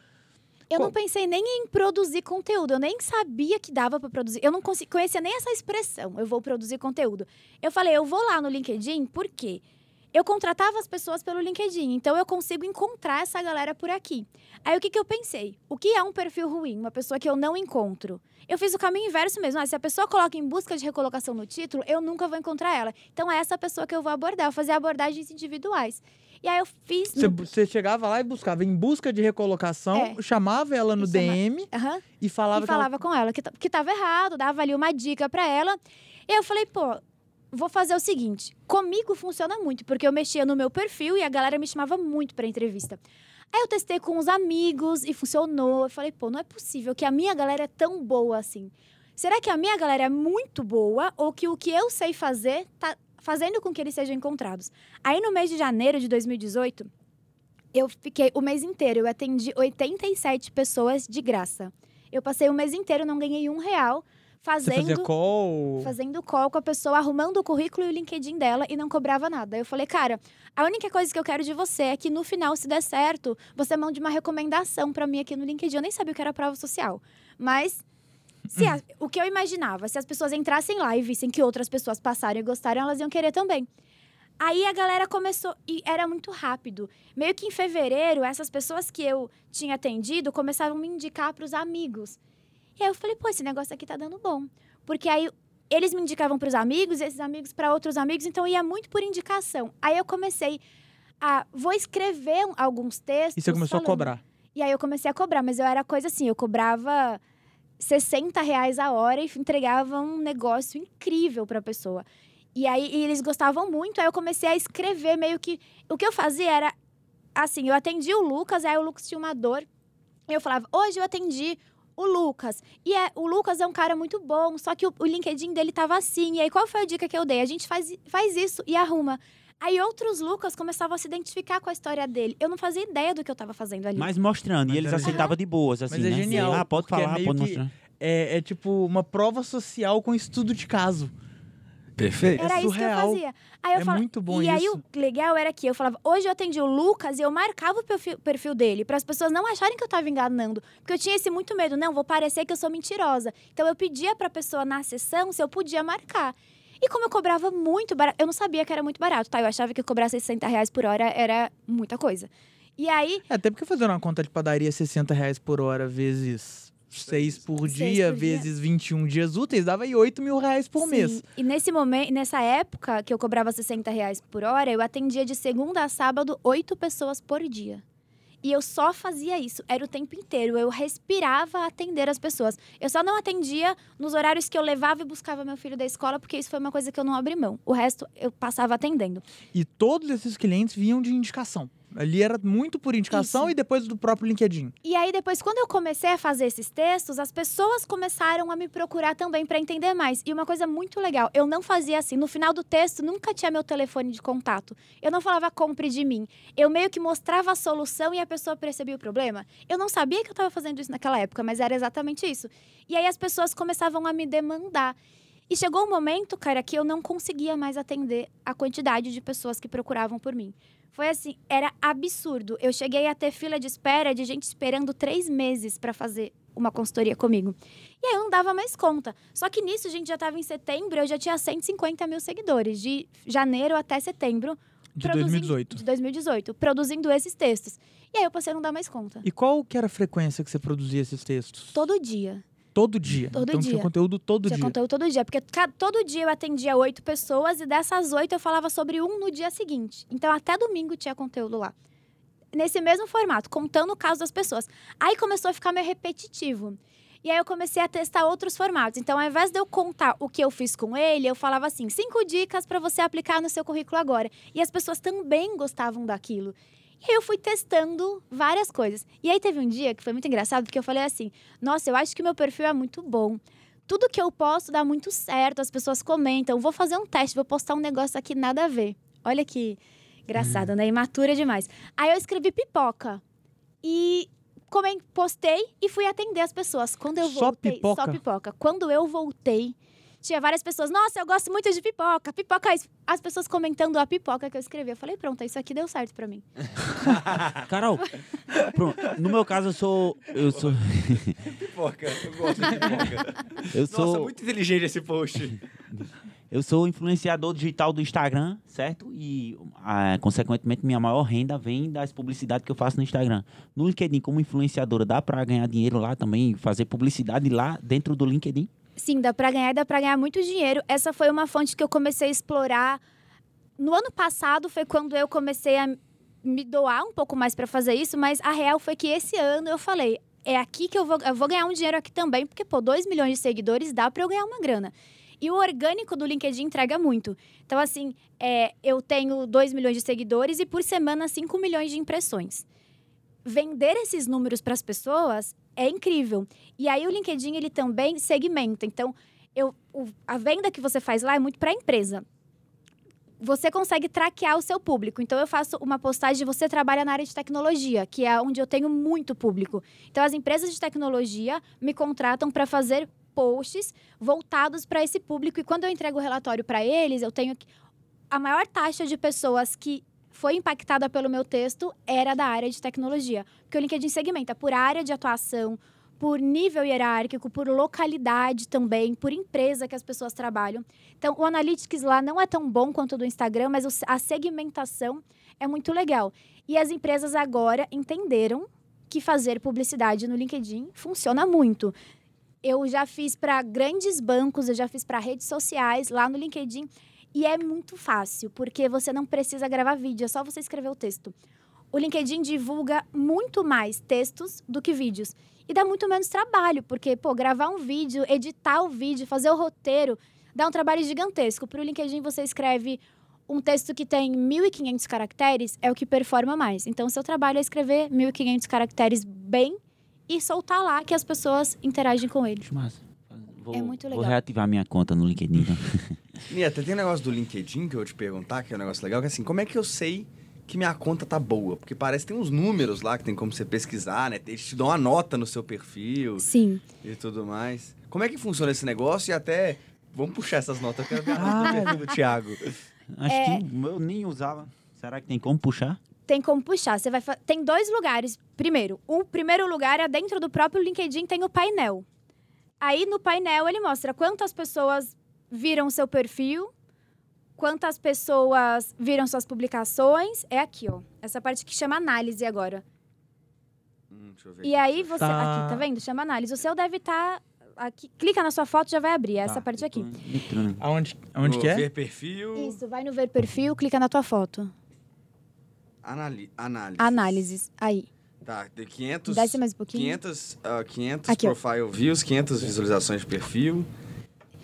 Eu não Qual- pensei nem em produzir conteúdo. Eu nem sabia que dava para produzir. Eu não conhecia nem essa expressão. Eu vou produzir conteúdo. Eu falei, eu vou lá no LinkedIn, por quê? Eu contratava as pessoas pelo LinkedIn, então eu consigo encontrar essa galera por aqui. Aí o que, que eu pensei? O que é um perfil ruim? Uma pessoa que eu não encontro. Eu fiz o caminho inverso mesmo. Ah, se a pessoa coloca em busca de recolocação no título, eu nunca vou encontrar ela. Então é essa pessoa que eu vou abordar, eu vou fazer abordagens individuais. E aí eu fiz. Você, no- você chegava lá e buscava em busca de recolocação, É. chamava ela no chama- DM Aham. e falava e que ela- falava com ela que, que tava errado, dava ali uma dica pra ela. E eu falei, pô, vou fazer o seguinte: comigo funciona muito, porque eu mexia no meu perfil e a galera me chamava muito pra entrevista. Aí eu testei com os amigos e funcionou. Eu falei, pô, não é possível que a minha galera é tão boa assim. Será que a minha galera é muito boa ou que o que eu sei fazer tá fazendo com que eles sejam encontrados? Aí no mês de janeiro de 2018, eu fiquei o mês inteiro, eu atendi 87 pessoas de graça. Eu passei o mês inteiro, não ganhei um real, fazendo, call. fazendo call com a pessoa, arrumando o currículo e o LinkedIn dela e não cobrava nada. Eu falei, cara, a única coisa que eu quero de você é que no final, se der certo, você mande uma recomendação pra mim aqui no LinkedIn. Eu nem sabia o que era prova social. Mas se a- o que eu imaginava, se as pessoas entrassem lá e vissem que outras pessoas passaram e gostaram, elas iam querer também. Aí a galera começou, e era muito rápido. Meio que em fevereiro, essas pessoas que eu tinha atendido começaram a me indicar para os amigos. E aí eu falei, pô, esse negócio aqui tá dando bom. Porque aí eles me indicavam para os amigos, esses amigos para outros amigos, então ia muito por indicação. Aí eu comecei a. Vou escrever alguns textos. E você começou a falando. cobrar. E aí eu comecei a cobrar, mas eu era coisa assim, eu cobrava 60 reais a hora e entregava um negócio incrível pra pessoa. E aí e eles gostavam muito, aí eu comecei a escrever meio que. O que eu fazia era assim, eu atendi o Lucas, aí o Lucas tinha uma dor. E eu falava, hoje eu atendi o Lucas. E é, o Lucas é um cara muito bom, só que o, o LinkedIn dele tava assim. E aí, qual foi a dica que eu dei? A gente faz, faz isso e arruma. Aí outros Lucas começavam a se identificar com a história dele. Eu não fazia ideia do que eu tava fazendo ali. Mas mostrando, Mas e eles era aceitavam de boas, assim, é né? genial, Ah, pode é falar, meio pode mostrar. É, é tipo uma prova social com estudo de caso. Perfeito. Era isso que eu fazia. Aí eu É falava- muito bom e aí isso. o legal era que eu falava, hoje eu atendi o Lucas e eu marcava o perfil, perfil dele, para as pessoas não acharem que eu tava enganando. Porque eu tinha esse muito medo, não, vou parecer que eu sou mentirosa. Então eu pedia pra pessoa na sessão se eu podia marcar. E como eu cobrava muito barato, eu não sabia que era muito barato, tá? Eu achava que cobrar 60 reais por hora era muita coisa. E aí, É, até porque fazendo uma conta de padaria 60 reais por hora vezes 6 por Seis dia, por dia. vezes 21 dias úteis, dava aí 8 mil reais por Sim. mês. E nesse momento, nessa época que eu cobrava 60 reais por hora, eu atendia de segunda a sábado oito pessoas por dia. E eu só fazia isso, era o tempo inteiro. Eu respirava atender as pessoas. Eu só não atendia nos horários que eu levava e buscava meu filho da escola, porque isso foi uma coisa que eu não abri mão. O resto eu passava atendendo. E todos esses clientes vinham de indicação. Ali era muito por indicação Isso. e depois do próprio LinkedIn. E aí, depois, quando eu comecei a fazer esses textos, as pessoas começaram a me procurar também para entender mais. E uma coisa muito legal, eu não fazia assim. No final do texto, nunca tinha meu telefone de contato. Eu não falava compre de mim. Eu meio que mostrava a solução e a pessoa percebia o problema. Eu não sabia que eu estava fazendo isso naquela época, mas era exatamente isso. E aí as pessoas começavam a me demandar. E chegou um momento, cara, que eu não conseguia mais atender a quantidade de pessoas que procuravam por mim. Foi assim, era absurdo. Eu cheguei a ter fila de espera de gente esperando três meses para fazer uma consultoria comigo. E aí eu não dava mais conta. Só que nisso, a gente já estava em setembro, eu já tinha 150 mil seguidores, de janeiro até setembro. De produzindo- 2018. De 2018, produzindo esses textos. E aí eu passei a não dar mais conta. E qual que era a frequência que você produzia esses textos? Todo dia. Todo dia. Todo então tinha dia. conteúdo todo Tinha dia. conteúdo todo dia. Porque todo dia eu atendia oito pessoas e dessas oito eu falava sobre um no dia seguinte. Então até domingo tinha conteúdo lá. Nesse mesmo formato, contando o caso das pessoas. Aí começou a ficar meio repetitivo. E aí eu comecei a testar outros formatos. Então, ao invés de eu contar o que eu fiz com ele, eu falava assim: cinco dicas para você aplicar no seu currículo agora. E as pessoas também gostavam daquilo. E aí eu fui testando várias coisas. E aí teve um dia que foi muito engraçado, porque eu falei assim: nossa, eu acho que meu perfil é muito bom. Tudo que eu posto dá muito certo, as pessoas comentam. Vou fazer um teste, vou postar um negócio aqui nada a ver. Olha que engraçado, né? Imatura demais. Aí eu escrevi pipoca. E comen- postei e fui atender as pessoas. Quando eu Só voltei, pipoca? só pipoca. Quando eu voltei, tinha várias pessoas, nossa, eu gosto muito de pipoca, pipoca é isso." As pessoas comentando a pipoca que eu escrevi. Eu falei, pronto, isso aqui deu certo pra mim. Carol, pronto, no meu caso eu sou. Eu sou. Pipoca, eu gosto de pipoca. Eu Nossa, sou, muito inteligente esse post. eu sou influenciador digital do Instagram, certo? E, ah, consequentemente, minha maior renda vem das publicidades que eu faço no Instagram. No LinkedIn, como influenciadora, dá pra ganhar dinheiro lá também, fazer publicidade lá dentro do LinkedIn? Sim, dá pra ganhar, dá pra ganhar muito dinheiro. Essa foi uma fonte que eu comecei a explorar. No ano passado foi quando eu comecei a me doar um pouco mais pra fazer isso, mas a real foi que esse ano eu falei, é aqui que eu vou, eu vou ganhar um dinheiro aqui também, porque pô, 2 milhões de seguidores dá pra eu ganhar uma grana. E o orgânico do LinkedIn entrega muito. Então, assim, é, eu tenho 2 milhões de seguidores e por semana 5 milhões de impressões. Vender esses números para as pessoas é incrível. E aí o LinkedIn ele também segmenta. Então, eu, o- a venda que você faz lá é muito para a empresa. Você consegue traquear o seu público. Então, eu faço uma postagem de você trabalha na área de tecnologia, que é onde eu tenho muito público. Então, as empresas de tecnologia me contratam para fazer posts voltados para esse público. E quando eu entrego o relatório para eles, eu tenho. A maior taxa de pessoas que foi impactada pelo meu texto era da área de tecnologia. Porque o LinkedIn segmenta por área de atuação, por nível hierárquico, por localidade também, por empresa que as pessoas trabalham. Então, o Analytics lá não é tão bom quanto o do Instagram, mas a segmentação é muito legal. E as empresas agora entenderam que fazer publicidade no LinkedIn funciona muito. Eu já fiz para grandes bancos, eu já fiz para redes sociais lá no LinkedIn. E é muito fácil, porque você não precisa gravar vídeo, é só você escrever o texto. O LinkedIn divulga muito mais textos do que vídeos. E dá muito menos trabalho, porque, pô, gravar um vídeo, editar o vídeo, fazer o roteiro, dá um trabalho gigantesco. Para o LinkedIn, você escreve um texto que tem 1.500 caracteres, é o que performa mais. Então, seu trabalho é escrever 1.500 caracteres bem e soltar lá que as pessoas interagem com ele. Massa. Vou, É muito Vou legal. reativar minha conta no LinkedIn. então. Nieta, tem um negócio do LinkedIn que eu vou te perguntar, que é um negócio legal, que é assim, como é que eu sei que minha conta tá boa? Porque parece que tem uns números lá que tem como você pesquisar, né? Eles te dão uma nota no seu perfil Sim. e tudo mais. Como é que funciona esse negócio? E até. Vamos puxar essas notas, eu quero ver a nota Ah, do perfil do Thiago. Acho É. que eu nem usava. Será que tem como puxar? tem como puxar. Você vai fa- tem dois lugares. Primeiro, o primeiro lugar é dentro do próprio LinkedIn tem o painel. Aí no painel ele mostra quantas pessoas viram seu perfil, quantas pessoas viram suas publicações. É aqui, ó. Essa parte que chama análise agora. Hum, deixa eu ver E aí você. Tá. Aqui, tá vendo? Chama análise. O seu deve estar. aqui. Clica na sua foto já vai abrir. É essa Tá, parte aqui. entrando. Aonde, aonde No que é? Ver perfil. Isso, vai no ver perfil, clica na tua foto. Anali análise. Análises. Aí. Tá, de 500. Desce mais um pouquinho. 500, ah, 500 Aqui, ó. profile views, 500 visualizações de perfil,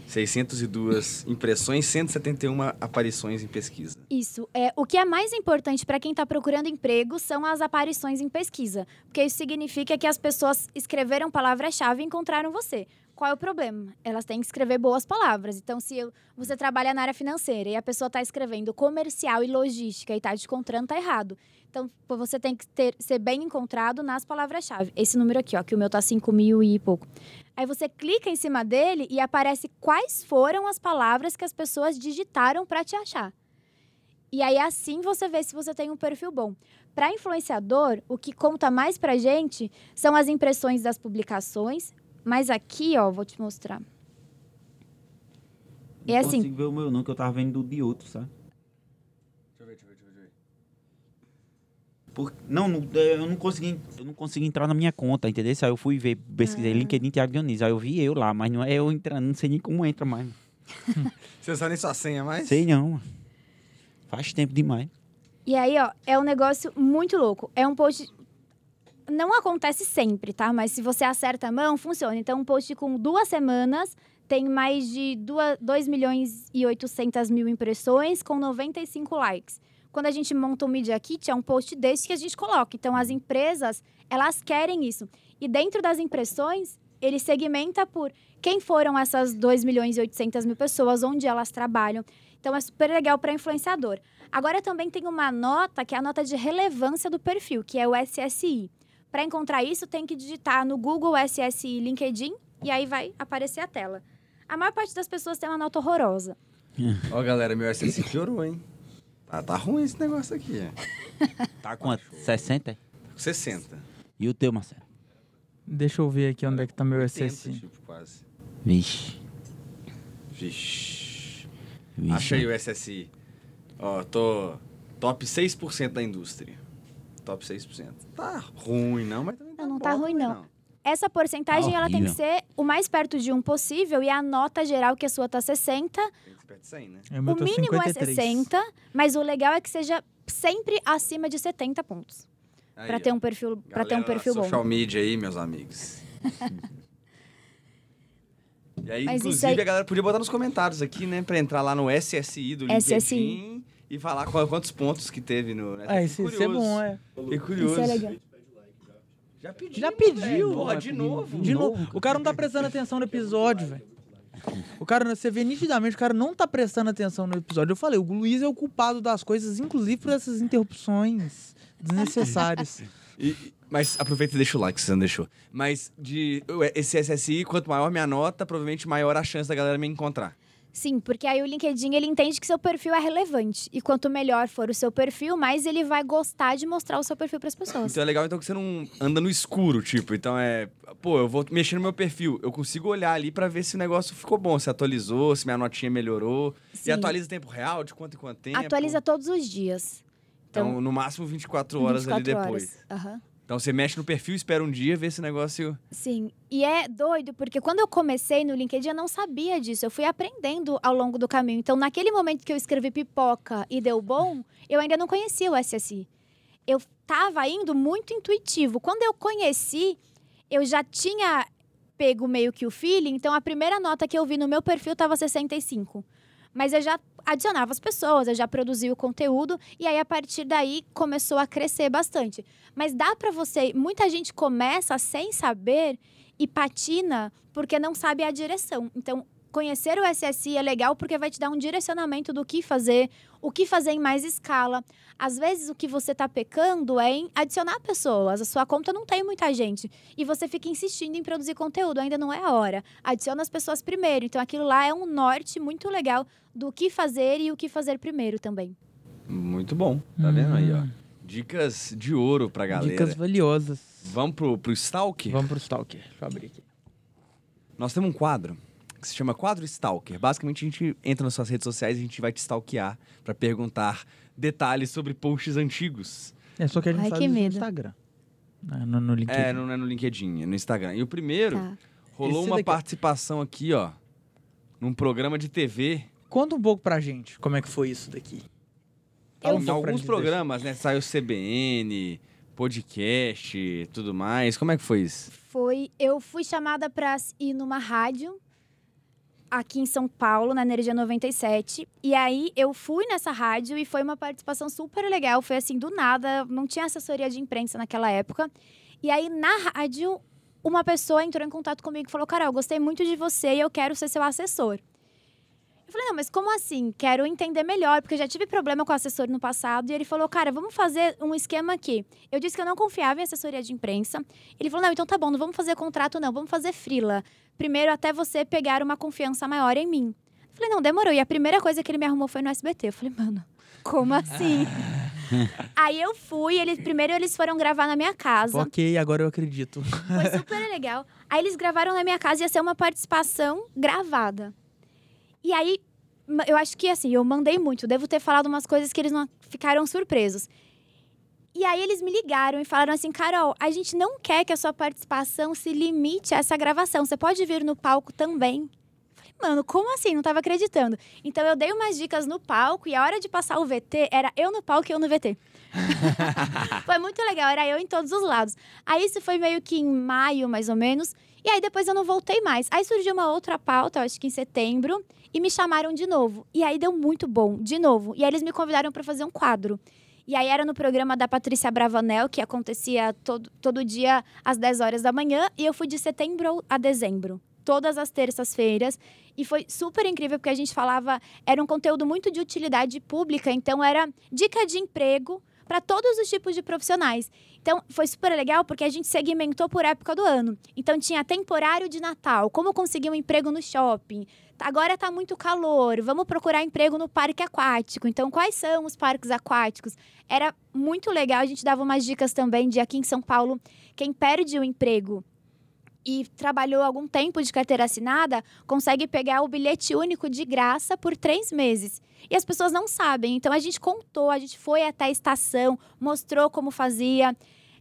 602 impressões, 171 aparições em pesquisa. Isso. É, o que é mais importante para quem está procurando emprego são as aparições em pesquisa. Porque isso significa que as pessoas escreveram palavra-chave e encontraram você. Qual é o problema? Elas têm que escrever boas palavras. Então, se eu- você trabalha na área financeira e a pessoa está escrevendo comercial e logística e está te encontrando, tá errado. Então, você tem que ter- ser bem encontrado nas palavras-chave. Esse número aqui, ó, que o meu tá 5 mil e pouco. Aí você clica em cima dele e aparece quais foram as palavras que as pessoas digitaram para te achar. E aí assim você vê se você tem um perfil bom. Para influenciador, o que conta mais pra gente são as impressões das publicações, mas aqui, ó, vou te mostrar. Não É assim. consigo ver o meu não, que eu tava vendo do de outro, sabe? Deixa eu ver, deixa eu ver, deixa eu ver. Por... Não, não, eu não consegui, eu não consegui entrar na minha conta, entendeu? Aí eu fui ver, pesquisei Ah. LinkedIn Thiago Dionísio. Aí eu vi eu lá, mas não é eu entrando, não sei nem como entra mais. Você não sabe nem sua senha mais? Sei não, mano. Faz tempo demais. E aí, ó, é um negócio muito louco. É um post. Não acontece sempre, tá? Mas se você acerta a mão, funciona. Então, um post com duas semanas tem mais de 2 milhões e 800 mil impressões com 95 likes. Quando a gente monta um Media Kit, é um post desse que a gente coloca. Então, as empresas, elas querem isso. E dentro das impressões, ele segmenta por quem foram essas 2 milhões e 800 mil pessoas, onde elas trabalham. Então, é super legal para influenciador. Agora também tem uma nota que é a nota de relevância do perfil, que é o SSI. Para encontrar isso, tem que digitar no Google SSI LinkedIn e aí vai aparecer a tela. A maior parte das pessoas tem uma nota horrorosa. Ó, galera, meu SSI piorou, hein? Tá, tá ruim esse negócio aqui. Tá quanto? 60? Tá com 60. E o teu, Marcelo? Deixa eu ver aqui onde é que tá meu 80, SSI. tipo, quase. Vixe. Vixe. Vixe. Achei o SSI. Ó, tô top 6% da indústria. Top 6%. Tá ruim, não, mas também tá Não, não tá ruim, também, não. Essa porcentagem ela tem que horrível. ser o mais perto de um possível e a nota geral que a sua tá 60, Tem que ser perto de 100, né? É, o meu tá mínimo 53. é 60, mas o legal é que seja sempre acima de 70 pontos. Aí, Para ó. ter um perfil, para ter um Galera da perfil bom. social media aí, meus amigos. e aí, Mas isso inclusive, aí- a galera podia botar nos comentários aqui, né? Pra entrar lá no SSI do LinkedIn SSI. E falar qual- quantos pontos que teve no... Né? Ah, isso, isso é curioso. bom, é. Fiquei curioso. Isso é legal. Já pediu. Já pediu. velho. Porra, de novo. De novo. O cara não tá prestando atenção no episódio, velho. O cara, você vê nitidamente, o cara não tá prestando atenção no episódio. Eu falei, o Luiz é o culpado das coisas, inclusive por essas interrupções desnecessárias. E- mas aproveita e deixa o like se você não deixou. Mas de esse SSI, quanto maior minha nota, provavelmente maior a chance da galera me encontrar. Sim, porque aí o LinkedIn ele entende que seu perfil é relevante. E quanto melhor for o seu perfil, mais ele vai gostar de mostrar o seu perfil para as pessoas. Então é legal então que você não anda no escuro, tipo. Então é, pô, eu vou mexer no meu perfil, eu consigo olhar ali pra ver se o negócio ficou bom, se atualizou, se minha notinha melhorou. Sim. E atualiza em tempo real, de quanto em quanto tempo. Atualiza todos os dias. Então, no máximo 24 horas ali 24 depois. horas. Aham. Então você mexe no perfil, espera um dia, vê se o negócio. Sim. E é doido, porque quando eu comecei no LinkedIn, eu não sabia disso. Eu fui aprendendo ao longo do caminho. Então, naquele momento que eu escrevi pipoca e deu bom, eu ainda não conhecia o SSI. Eu tava indo muito intuitivo. Quando eu conheci, eu já tinha pego meio que o feeling. Então, a primeira nota que eu vi no meu perfil tava 65. Mas eu já adicionava as pessoas, eu já produzia o conteúdo e aí a partir daí começou a crescer bastante. Mas dá pra você, muita gente começa sem saber e patina porque não sabe a direção. Então, conhecer o SSI é legal porque vai te dar um direcionamento do que fazer, o que fazer em mais escala. Às vezes o que você tá pecando é em adicionar pessoas. A sua conta não tem muita gente e você fica insistindo em produzir conteúdo, ainda não é a hora. Adiciona as pessoas primeiro. Então aquilo lá é um norte muito legal do que fazer e o que fazer primeiro também. Muito bom. Tá vendo aí, ó? Hum. Dicas de ouro pra galera. Dicas valiosas. Vamos pro, pro Stalk? Vamos pro Stalker. Deixa eu abrir aqui. Nós temos um quadro que se chama Quadro Stalker. Basicamente, a gente entra nas suas redes sociais e a gente vai te stalkear pra perguntar detalhes sobre posts antigos. É só que a gente Ai, faz que no. Instagram. né, No, no LinkedIn. É, não é no LinkedIn, é no Instagram. E o primeiro, Tá. rolou Esse uma daqui- participação aqui, ó, num programa de TV. Conta um pouco pra gente como é que foi isso daqui. Um em alguns programas, né? Saiu CBN, podcast, tudo mais. Como é que foi isso? Foi. Eu fui chamada pra ir numa rádio aqui em São Paulo, na Energia 97. E aí eu fui nessa rádio e foi uma participação super legal. Foi assim, do nada, não tinha assessoria de imprensa naquela época. E aí na rádio, uma pessoa entrou em contato comigo e falou: Carol, gostei muito de você e eu quero ser seu assessor. Eu falei, não, mas como assim? Quero entender melhor, porque eu já tive problema com o assessor no passado. E ele falou, cara, vamos fazer um esquema aqui. Eu disse que eu não confiava em assessoria de imprensa. Ele falou, não, então tá bom, não vamos fazer contrato, não, vamos fazer frila. Primeiro, até você pegar uma confiança maior em mim. Eu falei, não, demorou. E a primeira coisa que ele me arrumou foi no SBT. Eu falei, mano, como assim? Aí eu fui, eles, primeiro eles foram gravar na minha casa. Ok, agora eu acredito. Foi super legal. Aí eles gravaram na minha casa, ia ser uma participação gravada. E aí, eu acho que assim, eu mandei muito. Devo ter falado umas coisas que eles não ficaram surpresos. E aí eles me ligaram e falaram assim, Carol, a gente não quer que a sua participação se limite a essa gravação. Você pode vir no palco também. Eu Falei, mano, como assim? Não tava acreditando. Então eu dei umas dicas no palco e a hora de passar o VT era eu no palco e eu no VT. foi muito legal, era eu em todos os lados. Aí isso foi meio que em maio, mais ou menos. E aí depois eu não voltei mais. Aí surgiu uma outra pauta, acho que em setembro, e me chamaram de novo. E aí deu muito bom, de novo. E aí eles me convidaram para fazer um quadro. E aí era no programa da Patrícia Bravanel, que acontecia todo, todo dia às 10 horas da manhã, e eu fui de setembro a dezembro. Todas as terças-feiras. E foi super incrível, porque a gente falava. Era um conteúdo muito de utilidade pública, então era dica de emprego para todos os tipos de profissionais. Então, foi super legal porque a gente segmentou por época do ano. Então, tinha temporário de Natal, como conseguir um emprego no shopping. Agora está muito calor, vamos procurar emprego no parque aquático. Então, quais são os parques aquáticos? Era muito legal, a gente dava umas dicas também de aqui em São Paulo, quem perde o emprego e trabalhou algum tempo de carteira assinada, consegue pegar o bilhete único de graça por três meses. E as pessoas não sabem. Então a gente contou, a gente foi até a estação, mostrou como fazia.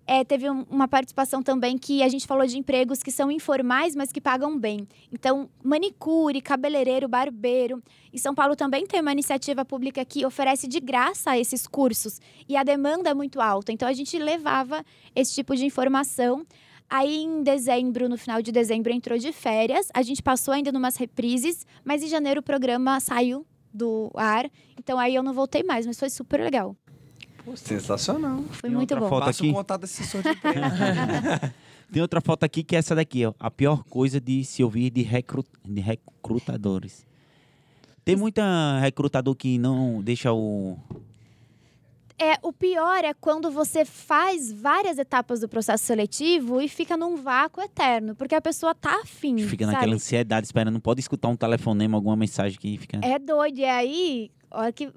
É, teve um- uma participação também que a gente falou de empregos que são informais, mas que pagam bem. Então, manicure, cabeleireiro, barbeiro. Em São Paulo também tem uma iniciativa pública que oferece de graça esses cursos. E a demanda é muito alta. Então, a gente levava esse tipo de informação. Aí, em dezembro, no final de dezembro, entrou de férias. A gente passou ainda numas reprises, mas em janeiro o programa saiu do ar. Então, aí eu não voltei mais, mas foi super legal. Pô, sensacional. Foi Tem muito outra bom. foto Passa aqui. o contato assessor de. Tem outra foto aqui que é essa daqui, ó. A pior coisa de se ouvir de, recru... de recrutadores. Tem muita recrutador que não deixa o. É, o pior é quando você faz várias etapas do processo seletivo e fica num vácuo eterno, porque a pessoa tá afim, Fica sabe? naquela ansiedade esperando. Não pode escutar um telefonema, alguma mensagem que fica. É doido. E aí, a hora que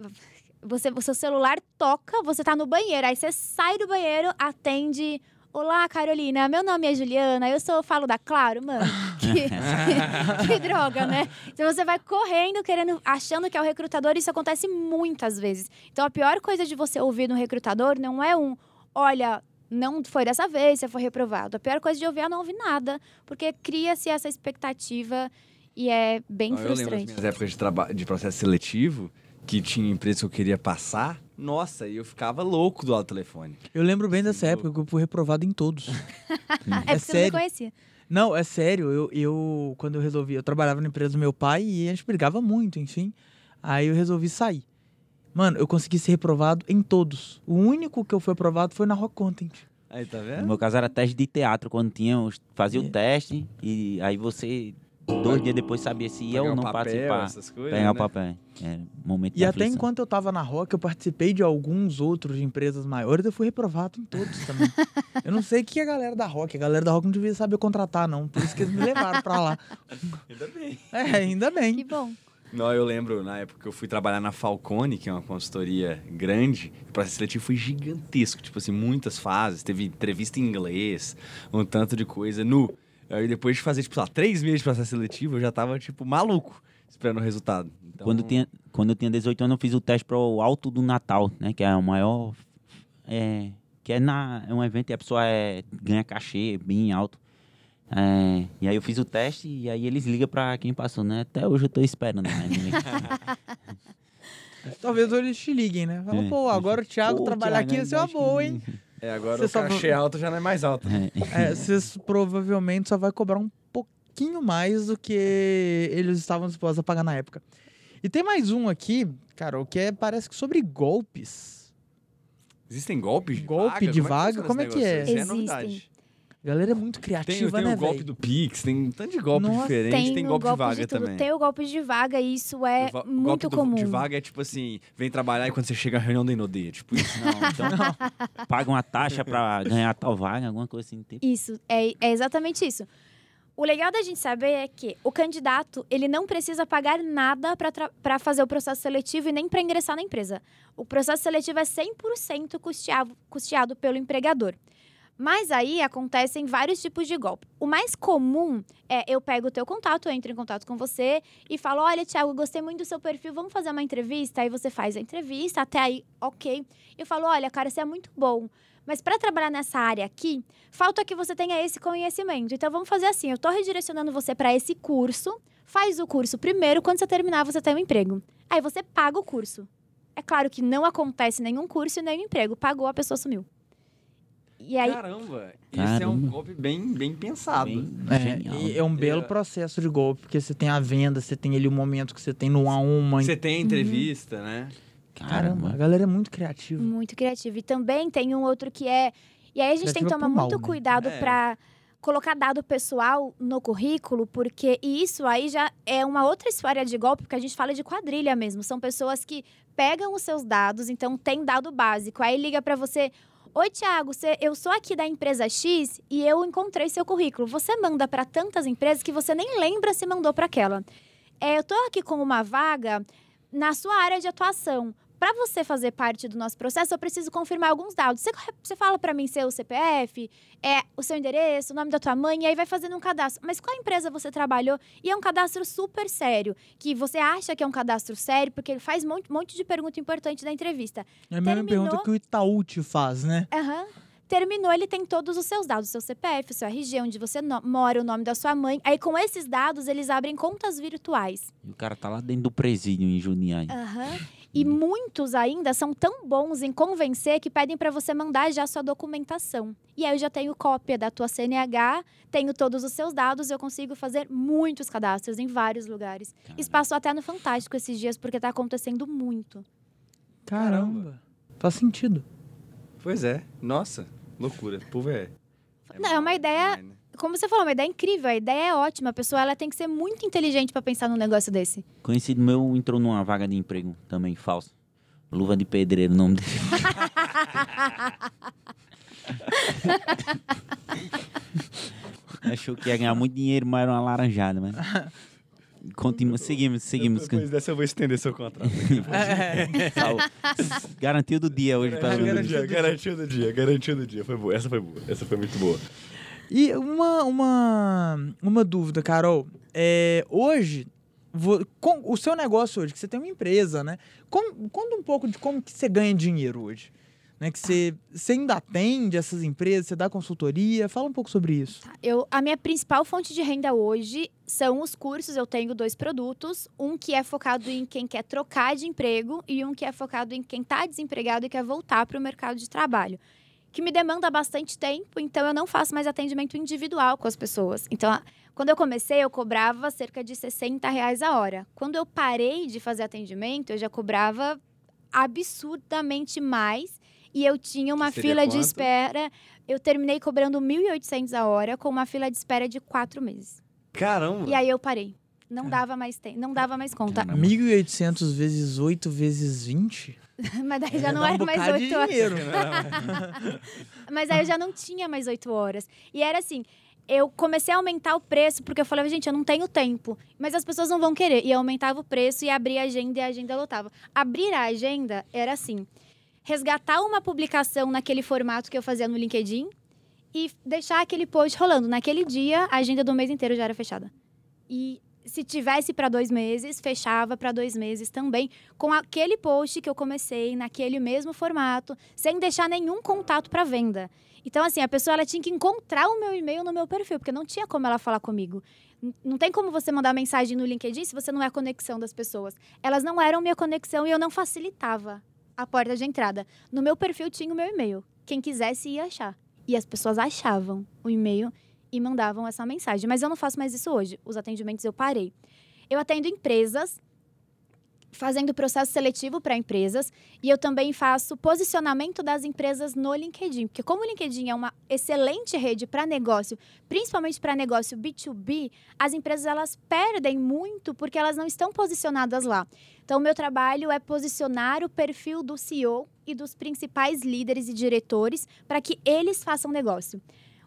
você, o seu celular toca, você tá no banheiro. Aí você sai do banheiro, atende. Olá, Carolina. Meu nome é Juliana. Eu sou falo da Claro, mano. Que, que droga, né? Então você vai correndo, querendo, achando que é o recrutador. Isso acontece muitas vezes. Então a pior coisa de você ouvir no recrutador não é um, olha. Não foi dessa vez, você foi reprovado. A pior coisa de ouvir é não ouvir nada, porque cria-se essa expectativa e é bem eu lembro das frustrante. minhas épocas de, traba- de processo seletivo, que tinha empresa que eu queria passar. Nossa, e eu ficava louco do alto telefone. Eu lembro bem dessa Sim, época que eu fui reprovado em todos. É É porque você não sério? me conhecia. Não, é sério. Eu, eu, quando eu resolvi, eu trabalhava na empresa do meu pai e a gente brigava muito, enfim. Aí eu resolvi sair. Mano, eu consegui ser reprovado em todos. O único que eu fui aprovado foi na Rock Content. Aí, tá No vendo? meu caso era teste de teatro, quando tinha, fazia É. o teste e aí você, dois dias depois, sabia se ia ou o não papel, participar. essas coisas, Pegar o né? papel. Era momento E até aflição. enquanto eu tava na Rock, eu participei de alguns outros de empresas maiores, eu fui reprovado em todos também. eu não sei o que é a galera da Rock. A galera da Rock não devia saber contratar, não. Por isso que eles me levaram pra lá. Ainda bem. É, ainda bem. Que bom. Não, eu lembro, na época que eu fui trabalhar na Falcone, que é uma consultoria grande, o processo seletivo foi gigantesco. Tipo assim, muitas fases. Teve entrevista em inglês, um tanto de coisa. Nu, Aí depois de fazer, tipo, sei lá, três meses de processo seletivo, eu já tava, tipo, maluco esperando o resultado. Então, Quando, eu tinha, quando eu tinha 18 anos, eu fiz o teste para o Alto do Natal, né? Que é o maior. É, que é, na, é um evento e a pessoa é, ganha cachê bem alto. É, e aí eu fiz o teste e aí eles ligam para quem passou, né? Até hoje eu tô esperando. Né? Talvez eles te liguem, né? Fala, É. pô, agora o Thiago Pô, trabalhar Thiago, aqui ia ser uma acho que- boa, hein? É, agora Você o só- cachê alto já não é mais alto. É. É, vocês provavelmente só vai cobrar um pouquinho mais do que eles estavam dispostos a pagar na época. E tem mais um aqui, cara, o que é, parece que sobre golpes. Existem golpes de Golpe vaga? de Como vaga? Como é que é? é Existem. A galera é muito Tem, criativa, tem né, o golpe velho? do Pix, tem um tanto de golpe Nossa, diferente, Tem, tem, o golpe, de vaga de também. Tem o golpe de vaga e isso é O muito golpe do- comum. de vaga é tipo assim, vem trabalhar e quando você chega a reunião da Inodeia, tipo isso. Não, então paga uma taxa para ganhar tal vaga, alguma coisa assim. Tipo. Isso, é, é exatamente isso. O legal da gente saber é que o candidato, ele não precisa pagar nada para fazer o processo seletivo e nem para ingressar na empresa. O processo seletivo é 100% custeado, custeado pelo empregador. Mas aí acontecem vários tipos de golpe. O mais comum é eu pego o teu contato, entro em contato com você e falo: olha, Thiago, gostei muito do seu perfil, vamos fazer uma entrevista? Aí você faz a entrevista, até aí, ok. Eu falo: olha, cara, você é muito bom. Mas para trabalhar nessa área aqui, falta que você tenha esse conhecimento. Então vamos fazer assim: eu estou redirecionando você para esse curso. Faz o curso primeiro, quando você terminar, você tem um emprego. Aí você paga o curso. É claro que não acontece nenhum curso e nenhum emprego. Pagou, a pessoa sumiu. E aí, Caramba, isso é um Caramba. golpe bem, bem pensado. Bem É, genial. e é um belo É. processo de golpe, porque você tem a venda, você tem ali o momento que você tem no a uma. Você tem entrevista, né? Caramba, a galera é muito criativa. muito criativo. E também tem um outro que é. E aí a gente tem que Criativa tomar mal, muito né? cuidado É. para colocar dado pessoal no currículo, porque isso aí já é uma outra história de golpe, porque a gente fala de quadrilha mesmo. São pessoas que pegam os seus dados, então tem dado básico. Aí liga para você. Oi, Thiago, você- eu sou aqui da empresa X e eu encontrei seu currículo. Você manda para tantas empresas que você nem lembra se mandou para aquela. É, eu tô aqui com uma vaga na sua área de atuação. Para você fazer parte do nosso processo, eu preciso confirmar alguns dados. Você, você fala para mim seu CPF, é o seu endereço, o nome da tua mãe, e aí vai fazendo um cadastro. Mas qual empresa você trabalhou? E é um cadastro super sério, que você acha que é um cadastro sério, porque ele faz um monte, monte de pergunta importante da entrevista. É a mesma Terminou. pergunta que o Itaú te faz, né? Aham. Terminou, ele tem todos os seus dados, seu CPF, o seu RG, onde você no- mora, o nome da sua mãe. Aí, com esses dados, eles abrem contas virtuais. E o cara tá lá dentro do presídio em Jundiaí. Aham. E muitos ainda são tão bons em convencer que pedem para você mandar já sua documentação. E aí eu já tenho cópia da tua CNH, tenho todos os seus dados, eu consigo fazer muitos cadastros em vários lugares. Isso passou até no Fantástico esses dias, porque tá acontecendo muito. Caramba. Faz sentido. Pois é. Nossa, loucura. O povo é. Não, é uma ideia- né? Como você falou, uma ideia incrível, a ideia é ótima. A pessoa ela tem que ser muito inteligente para pensar num negócio desse. Conhecido meu entrou numa vaga de emprego também falsa. Luva de pedreiro, o nome dele. Achou que ia ganhar muito dinheiro, mas era uma laranjada, mas... Continua, seguimos, seguimos. Depois dessa eu vou estender seu contrato. Garantiu do dia hoje do dia. Garantiu do dia, garantiu do dia. Foi boa. Essa foi boa. Essa foi muito boa. E uma, uma, uma dúvida, Carol. É, hoje, vo- com- o seu negócio hoje, que você tem uma empresa, né? Como- conta um pouco de como que você ganha dinheiro hoje. Né? Que você, você ainda atende essas empresas, você dá consultoria. Fala um pouco sobre isso. Eu, a minha principal fonte de renda hoje são os cursos. Eu tenho dois produtos. Um que é focado em quem quer trocar de emprego e um que é focado em quem está desempregado e quer voltar para o mercado de trabalho. Que me demanda bastante tempo, então eu não faço mais atendimento individual com as pessoas. Então, quando eu comecei, eu cobrava cerca de 60 reais a hora. Quando eu parei de fazer atendimento, eu já cobrava absurdamente mais. E eu tinha uma fila de quanto? espera. Eu terminei cobrando 1.800 a hora com uma fila de espera de quatro meses. Caramba. E aí eu parei. Não dava mais tempo, não dava mais conta. Caramba. 1.800 vezes 8 vezes 20? Mas daí já É, não dá um era mais oito horas. dinheiro. Mas aí eu já não tinha mais oito horas. E era assim, eu comecei a aumentar o preço, porque eu falava, gente, eu não tenho tempo. Mas as pessoas não vão querer. E eu aumentava o preço e abria a agenda e a agenda lotava. Abrir a agenda era assim, resgatar uma publicação naquele formato que eu fazia no LinkedIn e deixar aquele post rolando. Naquele dia, a agenda do mês inteiro já era fechada. E se tivesse para dois meses, fechava para dois meses também, com aquele post que eu comecei, naquele mesmo formato, sem deixar nenhum contato para venda. Então, assim, a pessoa ela tinha que encontrar o meu e-mail no meu perfil, porque não tinha como ela falar comigo. Não tem como você mandar mensagem no LinkedIn se você não é a conexão das pessoas. Elas não eram minha conexão e eu não facilitava a porta de entrada. No meu perfil tinha o meu e-mail. Quem quisesse ia achar. E as pessoas achavam o e-mail e mandavam essa mensagem. Mas eu não faço mais isso hoje. Os atendimentos eu parei. Eu atendo empresas, fazendo processo seletivo para empresas, e eu também faço posicionamento das empresas no LinkedIn. Porque como o LinkedIn é uma excelente rede para negócio, principalmente para negócio B2B, as empresas elas perdem muito porque elas não estão posicionadas lá. Então, o meu trabalho é posicionar o perfil do CEO e dos principais líderes e diretores para que eles façam negócio.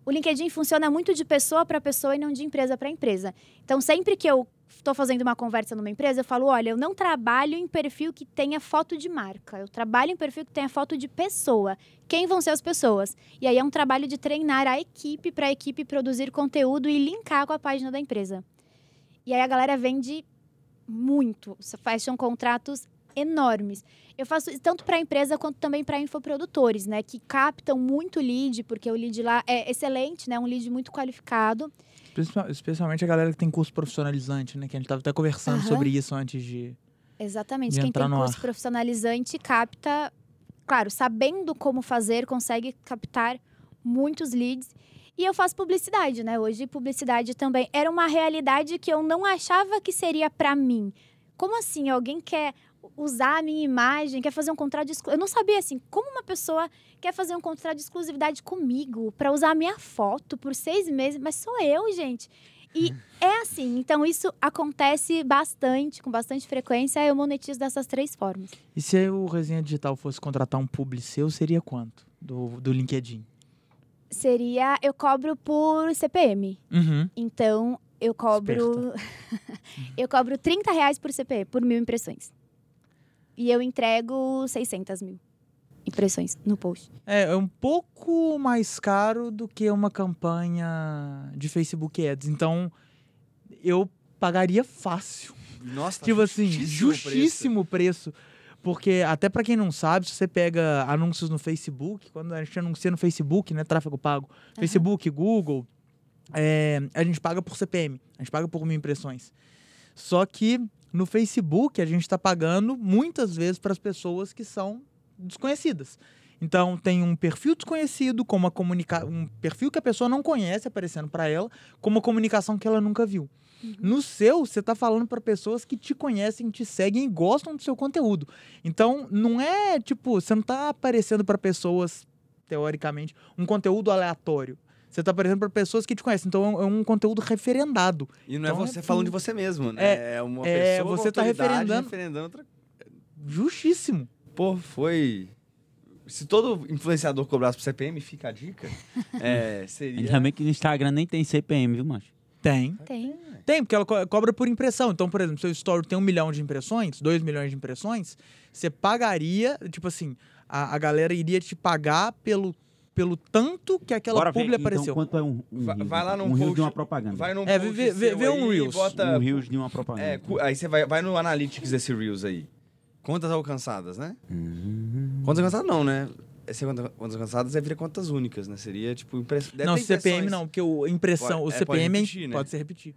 O LinkedIn funciona muito de pessoa para pessoa e não de empresa para empresa. Então, sempre que eu estou fazendo uma conversa numa empresa, eu falo: olha, eu não trabalho em perfil que tenha foto de marca. Eu trabalho em perfil que tenha foto de pessoa. Quem vão ser as pessoas? E aí é um trabalho de treinar a equipe para a equipe produzir conteúdo e linkar com a página da empresa. E aí a galera vende muito, fecham contratos enormes. Eu faço isso tanto para a empresa quanto também para infoprodutores, né, que captam muito lead, porque o lead lá é excelente, né, um lead muito qualificado. Especialmente a galera que tem curso profissionalizante, né? Que a gente tava até conversando Aham. sobre isso antes de. Exatamente. De Quem entrar tem no curso ar. profissionalizante capta, claro, sabendo como fazer, consegue captar muitos leads. E eu faço publicidade, né? Hoje publicidade também era uma realidade que eu não achava que seria para mim. Como assim? Alguém quer usar a minha imagem, quer fazer um contrato de exclu... Eu não sabia assim, como uma pessoa quer fazer um contrato de exclusividade comigo para usar a minha foto por seis meses, mas sou eu, gente. E é assim, então isso acontece bastante, com bastante frequência, eu monetizo dessas três formas. E se o Resenha Digital fosse contratar um publi seu, seria quanto? Do, do LinkedIn? Seria, eu cobro por CPM. Uhum. Então, eu cobro. eu cobro 30 reais por CPM, por mil impressões. E eu entrego 600 mil impressões no post. É, é um pouco mais caro do que uma campanha de Facebook Ads. Então, eu pagaria fácil. Nossa, tá tipo assim, justíssimo o preço. preço. Porque, até pra quem não sabe, se você pega anúncios no Facebook, quando a gente anuncia no Facebook, né, tráfego pago, Facebook, Google, é, a gente paga por CPM, a gente paga por mil impressões. Só que no Facebook a gente está pagando muitas vezes para as pessoas que são desconhecidas. Então tem um perfil desconhecido com uma comunica um perfil que a pessoa não conhece aparecendo para ela, com uma comunicação que ela nunca viu. No seu, você está falando para pessoas que te conhecem, te seguem e gostam do seu conteúdo. Então não é tipo, você não está aparecendo para pessoas teoricamente um conteúdo aleatório. Você está aparecendo para pessoas que te conhecem. Então é um, é um conteúdo referendado. E não é Então, você é falando de você mesmo, né? É, uma é, pessoa você tá autoridade referendando- referendando outra... Justíssimo. Pô, foi... Se todo influenciador cobrasse pro CPM, fica a dica, é, seria... Ainda bem que no Instagram nem tem CPM, viu, macho? Tem. Tem. Tem, porque ela co- cobra por impressão. Então, por exemplo, seu story tem um milhão de impressões, dois milhões de impressões, você pagaria, tipo assim, a, a galera iria te pagar pelo, pelo tanto que aquela Bora ver publi aqui, apareceu. então quanto é um, um Vai- vai lá num um post- de uma propaganda. Vai num É, post vê- vê- vê um aí, Reels. Bota... Um Reels de uma propaganda. É, cu- aí você vai, vai no Analytics desse Reels aí. Quantas alcançadas, né? Hum. Quantas alcançadas não, né? Esse quantas, quantas alcançadas é vira quantas únicas, né? Seria, tipo, impressão. não, CPM não, porque o, impressão, Pode- o é, CPM pode é- repetir, né? pode ser repetir.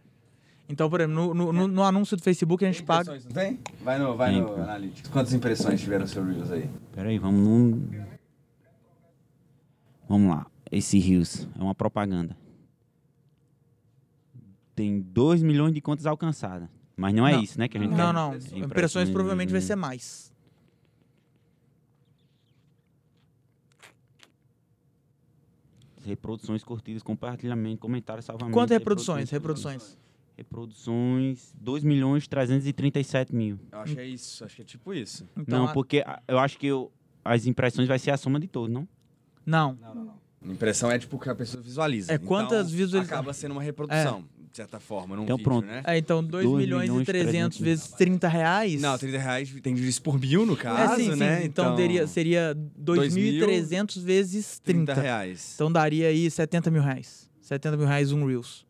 Então, por exemplo, no, no, no- no anúncio do Facebook a gente paga. Não tem? Vai no, vai Tem, no. Analytics. Quantas impressões tiveram seu Reels aí? Pera aí, vamos num... Vamos lá. Esse Reels é uma propaganda. Tem 2 milhões de contas alcançadas. Mas não é Não. isso, né? Que a gente Não, quer. não. Impressões. Impressões provavelmente vai ser mais. Reproduções curtidas, compartilhamento, comentários, salvamento. Quantas reproduções? Reproduções. Reproduções, 2 milhões 337 mil. Eu acho que é isso. Acho que é tipo isso. Então, não, a- porque eu acho que eu- as impressões vai ser a soma de todos, não? Não. Impressão é tipo que a pessoa visualiza. É quantas Então, visualiza- Acaba sendo uma reprodução. de certa forma, num Então, vídeo, pronto. né? É, então 2 Dois milhões, milhões e 300 300 vezes 30 reais. Não, 30 reais tem disso por mil, no caso, é, sim, sim. né? Então, teria, seria 2.300 vezes 30. 30 reais. Então daria aí 70 mil reais. 70 mil reais um Reels.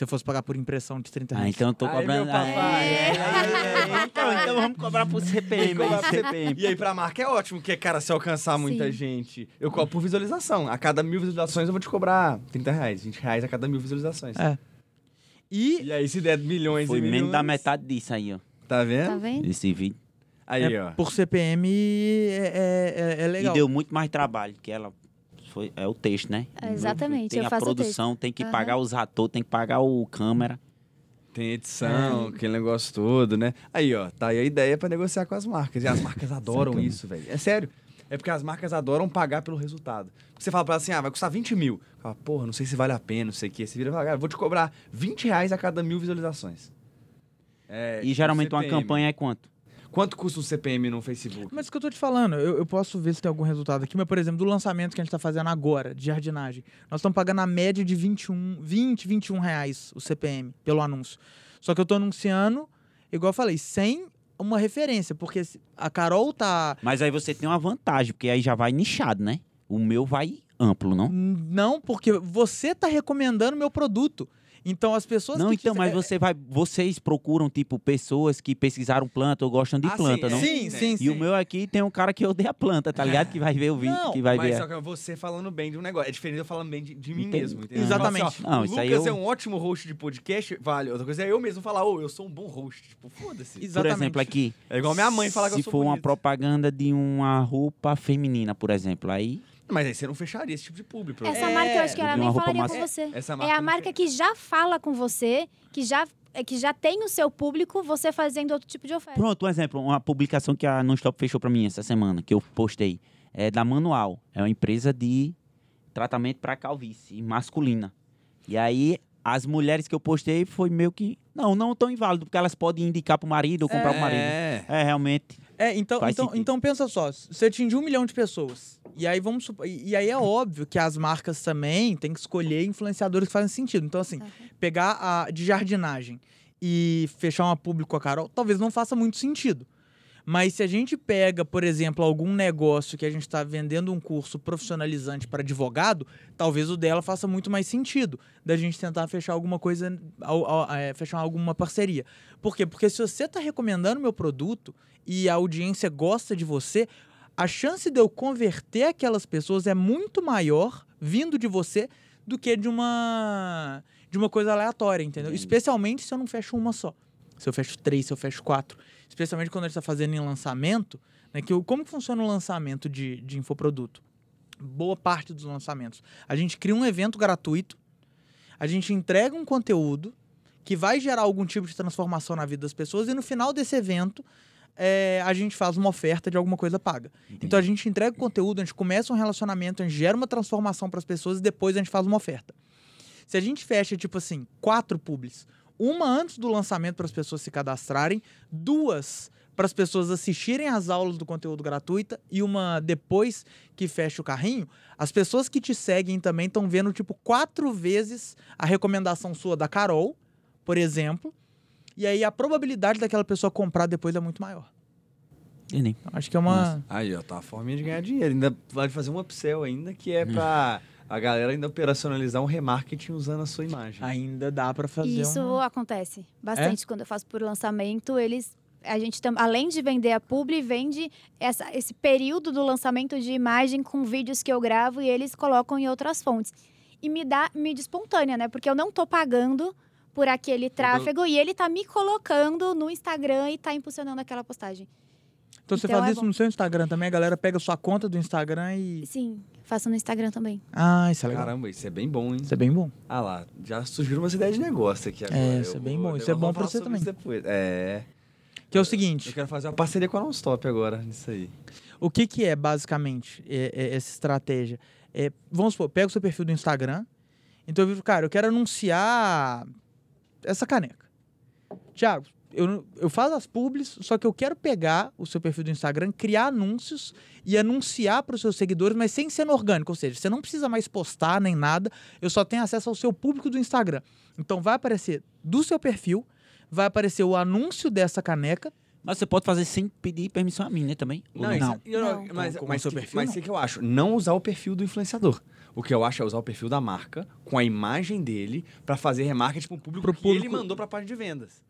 Se eu fosse pagar por impressão de 30 Ah, reais. então eu tô Aí, cobrando. meu papai. Ah, é, é, é, é. Então, então vamos cobrar por CPM. Cobrar aí, CPM. E aí, pra marca é ótimo, porque, cara, se alcançar muita Sim. gente, eu cobro por visualização. A cada mil visualizações eu vou te cobrar 30 reais, 20 reais a cada mil visualizações. É. E E aí, se der milhões Foi e milhões... menos da metade disso aí, ó. Tá vendo? Tá vendo? Esse vídeo. Aí, é, ó. por CPM é, é, é legal. E deu muito mais trabalho, que ela foi, é o texto, né? É, exatamente, Tem eu a produção, tem que Aham. pagar os atores, tem que pagar o câmera. Tem edição, aquele negócio todo, né? Aí, ó, tá aí a ideia pra negociar com as marcas. E as marcas adoram isso, velho. É sério. É porque as marcas adoram pagar pelo resultado. Porque você fala pra ela assim, ah, vai custar 20 mil. Fala, porra, não sei se vale a pena, não sei o quê. Você vira e fala, cara, vou te cobrar 20 reais a cada mil visualizações. É, E geralmente uma CPM. campanha é quanto? Quanto custa um CPM no Facebook? Mas o que eu tô te falando, eu, eu posso ver se tem algum resultado aqui, mas, por exemplo, do lançamento que a gente tá fazendo agora, de jardinagem, nós estamos pagando a média de 21, 20, 21 reais o CPM pelo anúncio. Só que eu tô anunciando, igual eu falei, sem uma referência, porque a Carol tá. Mas aí você tem uma vantagem, porque aí já vai nichado, né? O meu vai amplo, não? Não, porque você tá recomendando meu produto. Então as pessoas Não, que então, te- mas você vai. Vocês procuram, tipo, pessoas que pesquisaram planta ou gostam de Ah, sim, planta, é. não? Sim, né? sim, E sim. o meu aqui tem um cara que odeia planta, tá ligado? Que vai ver o vídeo, Não, que vai Mas ver. só que é você falando bem de um negócio. É diferente de eu falando bem de, de mim Entendi. mesmo. entendeu? Exatamente. Assim, ó, Não, isso aí Lucas eu- é um ótimo host de podcast, vale. Outra coisa é eu mesmo falar, ô, eu sou um bom host. Tipo, foda-se. Por Exatamente. exemplo, aqui. É igual minha mãe falar que Se eu sou for uma bonito. propaganda de uma roupa feminina, por exemplo, aí. Mas aí você não fecharia esse tipo de público. Essa É, marca eu acho que ela nem falaria massa- com você. Essa É a marca que já fala com você, que já, é, que já tem o seu público, você fazendo outro tipo de oferta. Pronto, um exemplo, uma publicação que a Nonstop fechou pra mim essa semana, que eu postei. É da Manual. É uma empresa de tratamento pra calvície masculina. E aí, as mulheres que eu postei foi meio que. Não, não tão inválido, porque elas podem indicar pro marido ou comprar pro marido. É. É, realmente. É, então, Faz então, sentido. então pensa só, você atingiu um milhão de pessoas. E aí vamos supor, e e aí é óbvio que as marcas também têm que escolher influenciadores que fazem sentido. Então, assim, pegar a de jardinagem e fechar uma público com a Carol, talvez não faça muito sentido. Mas se a gente pega, por exemplo, algum negócio que a gente está vendendo um curso profissionalizante para advogado, talvez o dela faça muito mais sentido da gente tentar fechar alguma coisa, é, fechar alguma parceria. Por quê? Porque se você está recomendando meu produto e a audiência gosta de você, a chance de eu converter aquelas pessoas é muito maior vindo de você do que de uma de uma coisa aleatória, entendeu? Especialmente se eu não fecho uma só. Se eu fecho três, se eu fecho quatro. Especialmente quando a gente está fazendo em lançamento, né? Que, o- como funciona o lançamento de, de infoproduto? Boa parte dos lançamentos. A gente cria um evento gratuito, a gente entrega um conteúdo que vai gerar algum tipo de transformação na vida das pessoas e no final desse evento é, a gente faz uma oferta de alguma coisa paga. Então a gente entrega o conteúdo, a gente começa um relacionamento, a gente gera uma transformação para as pessoas e depois a gente faz uma oferta. Se a gente fecha, tipo assim, quatro publis, uma antes do lançamento para as pessoas se cadastrarem, duas para as pessoas assistirem às aulas do conteúdo gratuita e uma depois que fecha o carrinho, as pessoas que te seguem também estão vendo, tipo, quatro vezes a recomendação sua da Carol, por exemplo, e aí a probabilidade daquela pessoa comprar depois é muito maior. Entendi. Então, acho que é uma. Aí, ó, tá a forminha de ganhar dinheiro. Ainda vai fazer um upsell ainda, que é pra a galera ainda operacionalizar um remarketing usando a sua imagem. Ainda dá para fazer. E isso um- acontece bastante quando eu faço por lançamento. Eles, a gente tam- além de vender a publi, vende essa- esse período do lançamento de imagem com vídeos que eu gravo e eles colocam em outras fontes. E me dá mídia espontânea, né? Porque eu não tô pagando por aquele tráfego e ele tá me colocando no Instagram e tá impulsionando aquela postagem. Então você Então faz é isso bom. no seu Instagram também, a galera pega sua conta do Instagram e. Sim, faço no Instagram também. Ah, isso é legal. Caramba, isso é bem bom, hein? Isso é bem bom. Ah lá, já surgiram umas ideias de negócio aqui agora. É, Eu isso é bem vou- bom. Isso eu é bom pra você isso depois. É. Que é o Eu seguinte: quero fazer uma parceria com a Nonstop agora, nisso aí. o que, que é basicamente é- é essa estratégia? É, vamos supor, pega o seu perfil do Instagram. Então eu digo, cara, eu quero anunciar essa caneca. Tiago, eu, eu faço as publis, só que eu quero pegar o seu perfil do Instagram, criar anúncios e anunciar para os seus seguidores, mas sem ser no orgânico. Ou seja, você não precisa mais postar nem nada, eu só tenho acesso ao seu público do Instagram. Então vai aparecer do seu perfil, vai aparecer o anúncio dessa caneca. Mas você pode fazer sem pedir permissão a mim, né, também? Não, eu não- Não. mas, Com- com mas, o seu que- perfil, mas não. o que eu acho? Não usar o perfil do influenciador. O que eu acho é usar o perfil da marca com a imagem dele pra fazer remarketing pro público Pro que ele público- mandou pra página de vendas.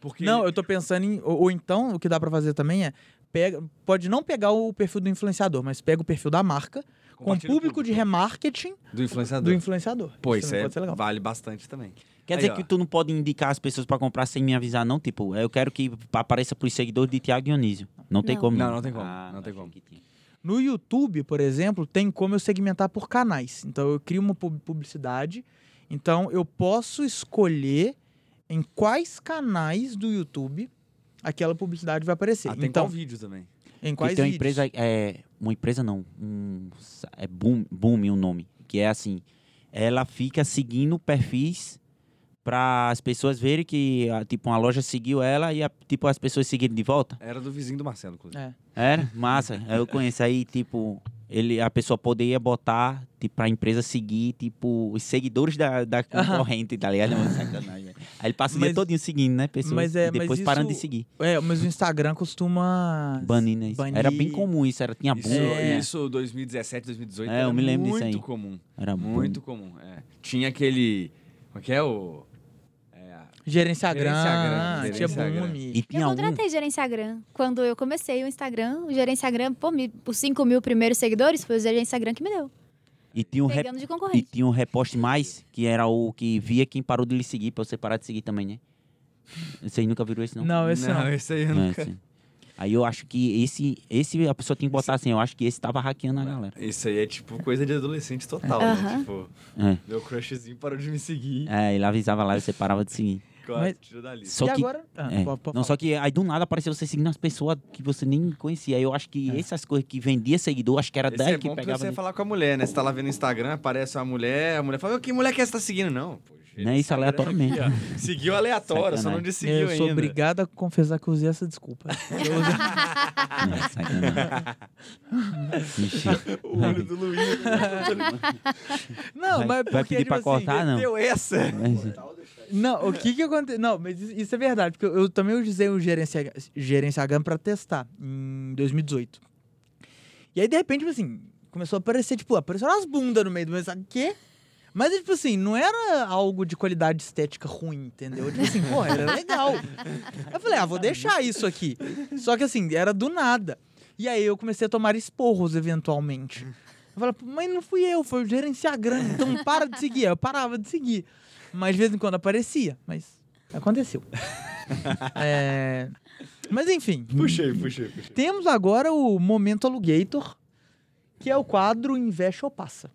Porque Não, eu tô pensando em. Ou, ou então, o que dá para fazer também é. Pega, pode não pegar o perfil do influenciador, mas pega o perfil da marca com o público de remarketing do influenciador. do influenciador. Pô, Isso é, pode ser legal. vale bastante também. Quer Aí, dizer ó. que tu não pode indicar as pessoas pra comprar sem me avisar, não? Tipo, eu quero que apareça pros seguidores de Thiago Dionísio. Não, tem Não. como. Não, não tem como, Ah, não tem como. No YouTube, por exemplo, tem como eu segmentar por canais. Então eu crio uma pub- publicidade. Então eu posso escolher em quais canais do YouTube aquela publicidade vai aparecer. Ah, tem então, qual vídeo também. em E quais tem uma vídeos? empresa, é, uma empresa não, um, é Boom, Boom o nome, que é assim, ela fica seguindo perfis para as pessoas verem que, ah, tipo, uma loja seguiu ela e, a- tipo, as pessoas seguirem de volta. Era do vizinho do Marcelo, inclusive. É. Era? Massa. Eu conheço aí, tipo, ele, a pessoa poderia botar, tipo, pra empresa seguir, tipo, os seguidores da, da concorrente, tá ligado? Velho. Aí ele passa o dia todinho seguindo, né, pessoas? mas é- e depois mas parando de seguir. É, mas o Instagram costuma. Banir, né? banir- Era bem comum isso, era, tinha. Isso, É. isso 2017, 2018 É, eu era me lembro disso muito aí. comum. Era boom. Muito comum, é. Tinha aquele... Como é que é o... Gerenciagram, Gerenciagram, tinha gerenciagram. boom. E Eu tinha um... contratei Gerenciagram. Quando eu comecei o Instagram, o Gerenciagram, pô, me, os 5 mil primeiros seguidores foi o Gerenciagram que me deu. E tinha um, rep- e tinha um reposte mais, que era o que via quem parou de lhe seguir, pra você parar de seguir também, né? Vocês nunca viram esse, não? Não, esse não. esse aí eu Não, nunca... esse- Aí eu acho que esse, esse a pessoa tinha que botar assim, eu acho que esse tava hackeando a galera. Isso aí é tipo coisa de adolescente total, né? Tipo, É. meu crushzinho parou de me seguir. É, ele avisava lá e você parava de seguir. Mas- tira da lista. Só e que- agora. Ah, É. pode- pode Não, falar. só que aí do nada apareceu você seguindo as pessoas que você nem conhecia. Aí eu acho que É. essas coisas que vendia seguidor, acho que era Esse daí é que pegava. você de- falar com a mulher, né? Você tá lá vendo no Instagram, aparece uma mulher, a mulher fala, "Ô, que mulher que é essa tá seguindo? Não, pô. Não é isso aleatoriamente. aqui. Seguiu aleatório, só não Sacanagem. disse seguiu eu sou ainda. obrigado a confessar que eu usei essa desculpa. Eu usei- Não, sacanagem. Ixi. O olho do Luiz. Não, vai, mas vai porque, pedir pra tipo assim, cortar, não? Deu essa. Mas- Não, o que que aconteceu? Não, mas isso é verdade, porque eu, eu também usei o Gerencia- Gerenciagram pra testar em 2018. E aí, de repente, tipo assim, começou a aparecer, tipo, apareceram umas bundas no meio do meu, sabe o quê? Mas, tipo assim, não era algo de qualidade estética ruim, entendeu? Tipo assim, pô, era legal. Eu falei, ah, vou deixar isso aqui. Só que assim, era do nada. E aí eu comecei a tomar esporros eventualmente. Eu falei, "Pô, mas não fui eu, foi o Gerenciagram, então para de seguir. Eu parava de seguir. Mas de vez em quando aparecia, mas aconteceu. É, Mas enfim, Puxei, puxei, puxei. temos agora o Momento Alugator, que é o quadro Investe ou Passa.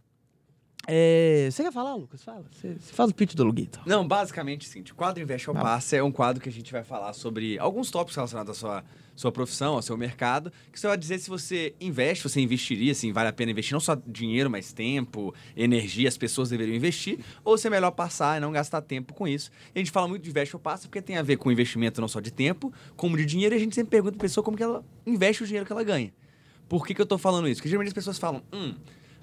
É, Você quer falar, Lucas? Fala. Você você faz o pitch do Alugator. Não, basicamente, sim. O quadro Investe ou Tá. Passa é um quadro que a gente vai falar sobre alguns tópicos relacionados à sua, sua profissão, ao seu mercado, que você vai dizer se você investe, você investiria, assim, vale a pena investir não só dinheiro, mas tempo, energia, as pessoas deveriam investir, ou se é melhor passar e não gastar tempo com isso. E a gente fala muito de Investe ou Passa porque tem a ver com investimento não só de tempo, como de dinheiro, e a gente sempre pergunta pra pessoa como que ela investe o dinheiro que ela ganha. Por que, que eu tô falando isso? Porque geralmente as pessoas falam, hum,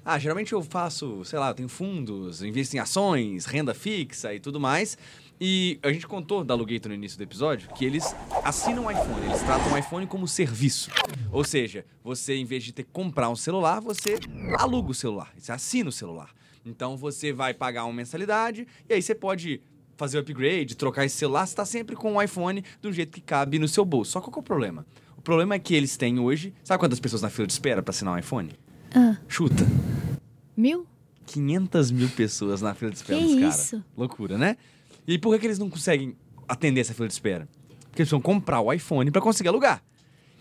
ah, geralmente eu faço, sei lá, eu tenho fundos, eu invisto em ações, renda fixa e tudo mais. E a gente contou da Alugator no início do episódio que eles assinam o iPhone, eles tratam o iPhone como serviço. Ou seja, você, em vez de ter que comprar um celular, você aluga o celular, você assina o celular. Então você vai pagar uma mensalidade e aí você pode fazer o upgrade, trocar esse celular, você está sempre com o iPhone do jeito que cabe no seu bolso. Só qual que é o problema? O problema é que eles têm hoje. Sabe quantas pessoas na fila de espera para assinar um iPhone? Ah. Chuta. Mil? 500 mil pessoas na fila de espera Que dos caras. isso? Loucura, né? E por que, que eles não conseguem atender essa fila de espera? Porque eles precisam comprar o iPhone para conseguir alugar.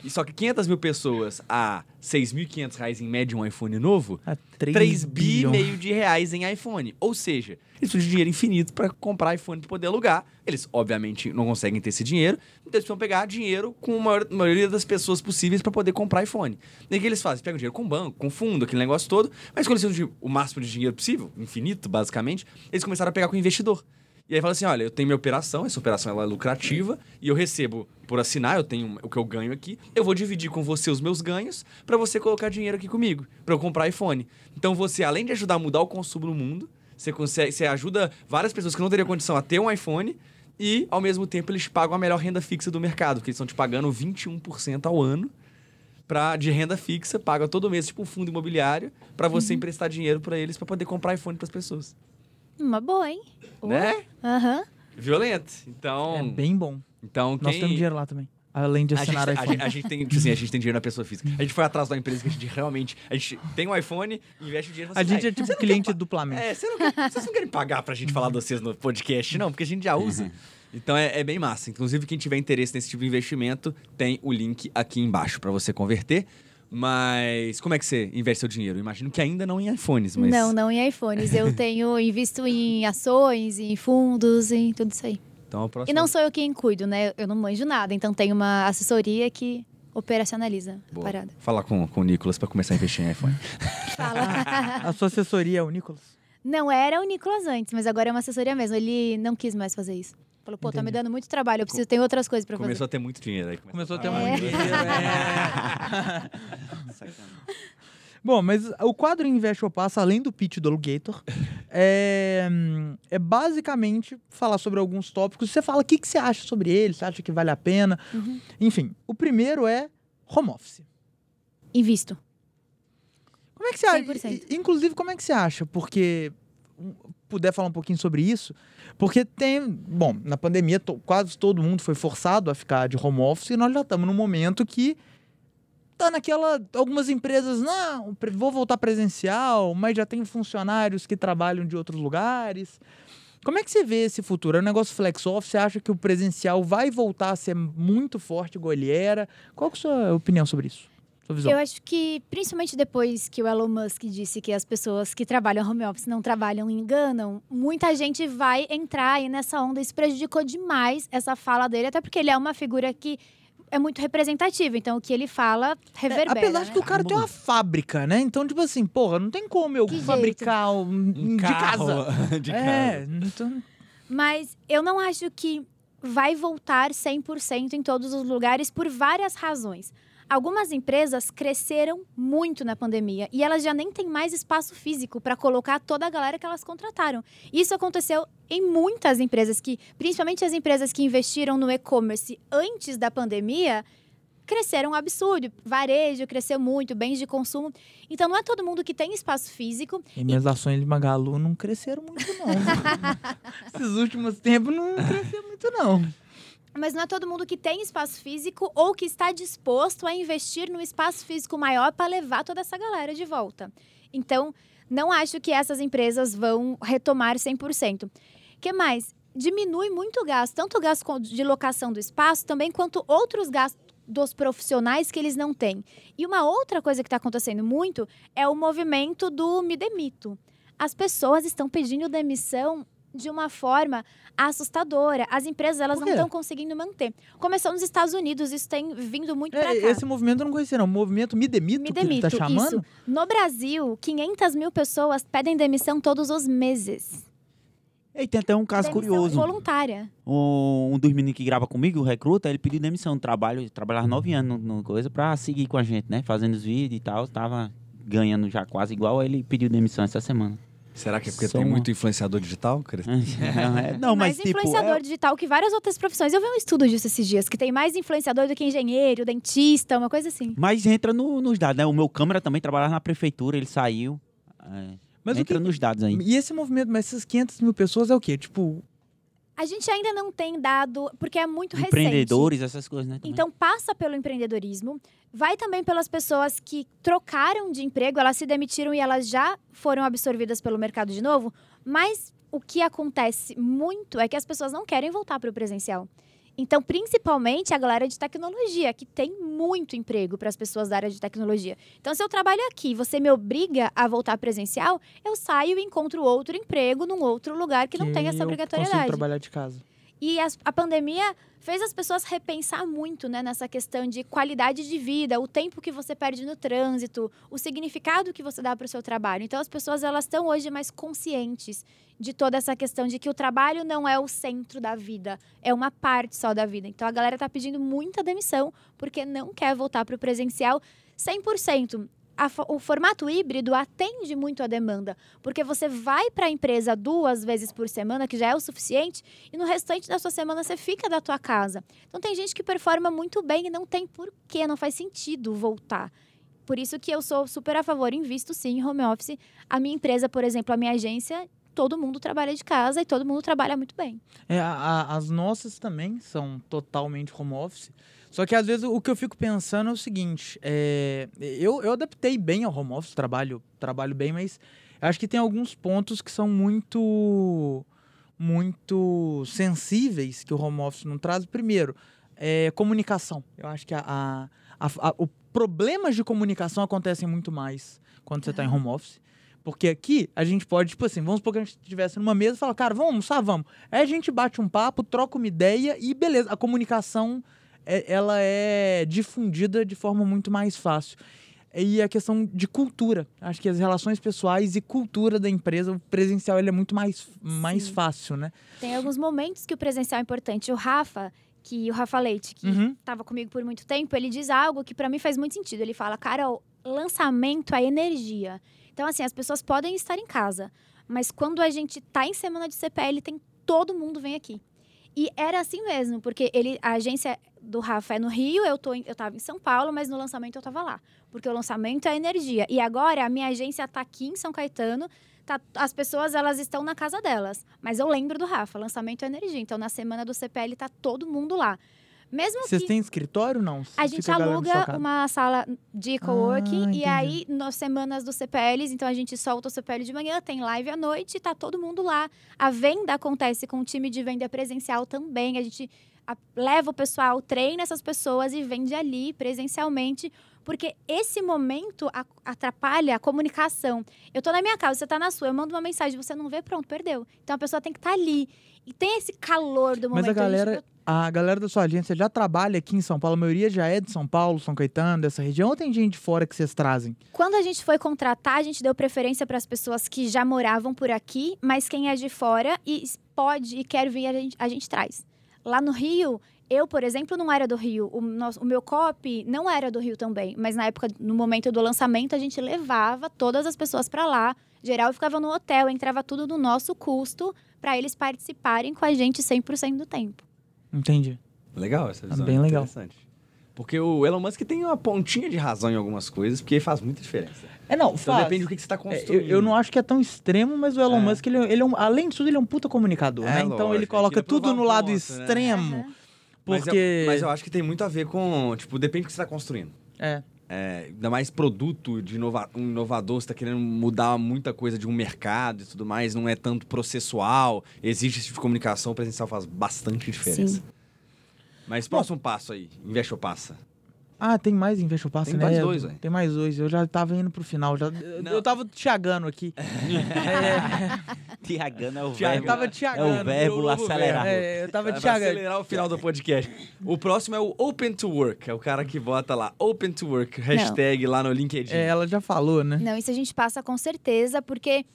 E só que 500 mil pessoas a 6.500 reais em média um iPhone novo, A 3 bi e bilhões. meio de reais em iPhone. Ou seja, eles precisam de dinheiro infinito para comprar iPhone para poder alugar. Eles, obviamente, não conseguem ter esse dinheiro, então eles precisam pegar dinheiro com a maior- maioria das pessoas possíveis para poder comprar iPhone. E o que eles fazem? Pegam dinheiro com banco, com fundo, aquele negócio todo, mas quando eles precisam de o máximo de dinheiro possível, infinito, basicamente, eles começaram a pegar com investidor. E aí fala assim: olha, eu tenho minha operação, essa operação ela é lucrativa, e eu recebo por assinar, eu tenho o que eu ganho aqui, eu vou dividir com você os meus ganhos para você colocar dinheiro aqui comigo, para eu comprar iPhone. Então você, além de ajudar a mudar o consumo no mundo, você, consegue, você ajuda várias pessoas que não teriam condição a ter um iPhone. E, ao mesmo tempo, eles pagam a melhor renda fixa do mercado, porque eles estão te pagando 21% ao ano pra, de renda fixa, paga todo mês, tipo um fundo imobiliário, para você emprestar dinheiro para eles para poder comprar iPhone para as pessoas. Uma boa, hein? Né? Aham. Violento. Então, É bem bom. então Nós quem... temos dinheiro lá também. Além de A gente, assinar a, iPhone. gente, a gente tem, tipo assim, a gente tem dinheiro na pessoa física. A gente foi atrás da empresa que a gente realmente. A gente tem um iPhone, investe o dinheiro A gente é "Ai, tipo cliente quer duplamente. É, você não quer- vocês não querem pagar pra gente falar de vocês no podcast, não, porque a gente já usa. Então é, é bem massa. Inclusive, quem tiver interesse nesse tipo de investimento, tem o link aqui embaixo pra você converter. Mas como é que você investe seu dinheiro? Imagino que ainda não em iPhones, mas. Não, não em iPhones. Eu tenho invisto em ações, em fundos, em tudo isso aí. Então, a próxima... E não sou eu quem cuido, né? Eu não manjo nada. Então tem uma assessoria que operacionaliza a Boa. parada. Falar com, com o Nicolas pra começar a investir em iPhone. Fala. A sua assessoria é o Nicolas? Não era o Nicolas antes, mas agora é uma assessoria mesmo. Ele não quis mais fazer isso. Falou, pô, tá me Entendi. dando muito trabalho, eu preciso ter outras coisas pra Começou a ter muito dinheiro aí. Começou a ter muito dinheiro. é. Bom, mas o quadro Investe ou Passa, além do pitch do Alugator, é, é basicamente falar sobre alguns tópicos. Você fala o que, que você acha sobre ele, você acha que vale a pena. Uhum. Enfim, o primeiro é home office. Invisto. Como é que você acha? 100%. I- Inclusive, como é que você acha? Porque puder falar um pouquinho sobre isso, porque tem, bom, na pandemia to- quase todo mundo foi forçado a ficar de home office e nós já estamos num momento que tá naquela algumas empresas, não, vou voltar presencial, mas já tem funcionários que trabalham de outros lugares. Como é que você vê esse futuro? É um negócio flex office? Você acha que o presencial vai voltar a ser muito forte era? Qual é a sua opinião sobre isso? Sua visão? Eu acho que, principalmente depois que o Elon Musk disse que as pessoas que trabalham home office não trabalham e enganam, muita gente vai entrar aí nessa onda. Isso prejudicou demais essa fala dele, até porque ele é uma figura que é muito representativa. Então, o que ele fala reverbera. Apesar de né? que o cara tem uma fábrica, né? Então, tipo assim, porra, não tem como eu Que fabricar um, de casa. de É, então. Mas eu não acho que vai voltar 100% em todos os lugares por várias razões. Algumas empresas cresceram muito na pandemia e elas já nem têm mais espaço físico para colocar toda a galera que elas contrataram. Isso aconteceu em muitas empresas que, principalmente as empresas que investiram no e-commerce antes da pandemia, cresceram um absurdo. Varejo cresceu muito, bens de consumo. Então não é todo mundo que tem espaço físico E minhas ações de Magalu não cresceram muito, não. Esses últimos tempos não cresceram muito, não. Mas não é todo mundo que tem espaço físico ou que está disposto a investir num espaço físico maior para levar toda essa galera de volta. Então, não acho que essas empresas vão retomar 100%. que mais? Diminui muito o gasto, tanto o gasto de locação do espaço, também quanto outros gastos dos profissionais que eles não têm. E uma outra coisa que está acontecendo muito é o movimento do me demito. As pessoas estão pedindo demissão de uma forma assustadora. As empresas elas não estão conseguindo manter. Começou nos Estados Unidos, isso tem vindo muito para É, cá. esse movimento eu não conhecia, não. O movimento Me Demito, Me que tá demito, chamando. isso. No Brasil, 500 mil pessoas pedem demissão todos os meses. E tem até um caso demissão curioso. voluntária. Um, um dos meninos que grava comigo, o recruta, ele pediu demissão do trabalho, trabalhava nove anos no, no coisa pra seguir com a gente, né? Fazendo os vídeos e tal, tava ganhando já quase igual, aí ele pediu demissão essa semana. Será que é porque tem muito influenciador digital? Cris? não, é- não, mas mais tipo. influenciador é- digital que várias outras profissões. Eu vi um estudo disso esses dias, que tem mais influenciador do que engenheiro, dentista, uma coisa assim. Mas entra no- nos dados, né? O meu câmera também trabalhava na prefeitura, ele saiu. é, Mas o entra que... nos dados aí. E esse movimento, mas essas 500 mil pessoas é o quê? Tipo, A gente ainda não tem dado, porque é muito recente. Empreendedores, essas coisas, né? também. Então passa pelo empreendedorismo, vai também pelas pessoas que trocaram de emprego, elas se demitiram e elas já foram absorvidas pelo mercado de novo, mas o que acontece muito é que as pessoas não querem voltar para o presencial. Então, principalmente a galera de tecnologia, que tem muito emprego para as pessoas da área de tecnologia. Então, se eu trabalho aqui, você me obriga a voltar presencial, eu saio e encontro outro emprego num outro lugar que, não tem essa eu obrigatoriedade. trabalhar de casa. E as- a pandemia fez as pessoas repensar muito né, nessa questão de qualidade de vida, o tempo que você perde no trânsito, o significado que você dá para o seu trabalho. Então, as pessoas elas estão hoje mais conscientes de toda essa questão de que o trabalho não é o centro da vida, é uma parte só da vida. Então, a galera está pedindo muita demissão porque não quer voltar para o presencial 100%. A o formato híbrido atende muito a demanda, porque você vai para a empresa duas vezes por semana, que já é o suficiente, e no restante da sua semana você fica da tua casa. Então tem gente que performa muito bem e não tem porquê, não faz sentido voltar. Por isso que eu sou super a favor, invisto sim em home office. A minha empresa, por exemplo, a minha agência, todo mundo trabalha de casa e todo mundo trabalha muito bem. É, a- a- as nossas também são totalmente home office. Só que às vezes o que eu fico pensando é o seguinte: é, eu, eu adaptei bem ao home office, trabalho, trabalho bem, mas acho que tem alguns pontos que são muito, muito sensíveis que o home office não traz. Primeiro, é comunicação. Eu acho que a, a, a, a- o problemas de comunicação acontecem muito mais quando você está em home office. Porque aqui a gente pode, tipo assim, vamos supor que a gente estivesse numa mesa e falar, cara, vamos almoçar, vamos. Aí a gente bate um papo, troca uma ideia e beleza. A comunicação, é- ela é difundida de forma muito mais fácil. E a questão de cultura. Acho que as relações pessoais e cultura da empresa, o presencial, ele é muito mais, mais Sim. fácil, né? Tem alguns momentos que o presencial é importante. O Rafa, que o Rafa Leite, que Uhum. estava comigo por muito tempo, ele diz algo que para mim faz muito sentido. Ele fala, Carol, lançamento é energia. Então, assim, as pessoas podem estar em casa, mas quando a gente tá em semana de CPL, tem todo mundo vem aqui. E era assim mesmo, porque ele, a agência do Rafa é no Rio, eu, tô em, eu tava em São Paulo, mas no lançamento eu tava lá. Porque o lançamento é energia. E agora a minha agência tá aqui em São Caetano, tá- as pessoas elas estão na casa delas. Mas eu lembro do Rafa, lançamento é energia. Então na semana do CPL tá todo mundo lá. Mesmo Vocês que têm escritório não? a gente aluga uma sala de coworking Ah, e aí nas semanas dos CPLs, então a gente solta o CPL de manhã, tem live à noite, tá todo mundo lá. A venda acontece com o time de venda presencial também. A gente a- leva o pessoal, treina essas pessoas e vende ali presencialmente, porque esse momento a- atrapalha a comunicação. Eu tô na minha casa, você tá na sua, eu mando uma mensagem, você não vê, pronto, perdeu. Então a pessoa tem que estar ali. E tem esse calor do Mas momento. a gente- galera, a galera da sua agência já trabalha aqui em São Paulo? A maioria já é de São Paulo, São Caetano, dessa região? Ou tem gente de fora que vocês trazem? Quando a gente foi contratar, a gente deu preferência para as pessoas que já moravam por aqui, mas quem é de fora e pode e quer vir, a gente, a gente traz. Lá no Rio, eu, por exemplo, não era do Rio. O, nosso- o meu copy não era do Rio também. Mas na época, no momento do lançamento, a gente levava todas as pessoas para lá. Geral ficava no hotel, entrava tudo no nosso custo para eles participarem com a gente 100% do tempo. Entendi. Legal essa visão. bem legal. Interessante. Porque o Elon Musk tem uma pontinha de razão em algumas coisas, porque faz muita diferença. É, não, Então faz. depende do que que você está É, construindo. eu, eu não acho que é tão extremo, mas o Elon É. Musk, ele, é- ele é um, além de tudo, ele é um puta comunicador, É, né? Então ele lógico, coloca ele quer tudo provar no um lado ponto, né? extremo, Aham. Mas porque... eu, mas eu acho que tem muito a ver com, tipo, depende do que você está construindo. É. É, ainda mais produto de inova um inovador, você está querendo mudar muita coisa de um mercado e tudo mais, não é tanto processual, existe esse tipo de comunicação, o presencial faz bastante diferença. Sim. Mas próximo passo aí, investe ou passa? Ah, tem mais Investor Passo, Tem né? mais dois, velho. Tem mais dois. Eu já tava indo pro final. Já, eu- Não. eu tava tiagando aqui. é, Tiagando é o Tiagando. eu verbo. tava É tiagando. o verbo acelerar. É, eu tava tiagando. acelerar o final do podcast. O próximo é o Open to Work, é o cara que bota lá, Open to Work, hashtag lá no LinkedIn. É, ela já falou, né? Não, isso a gente passa com certeza, porque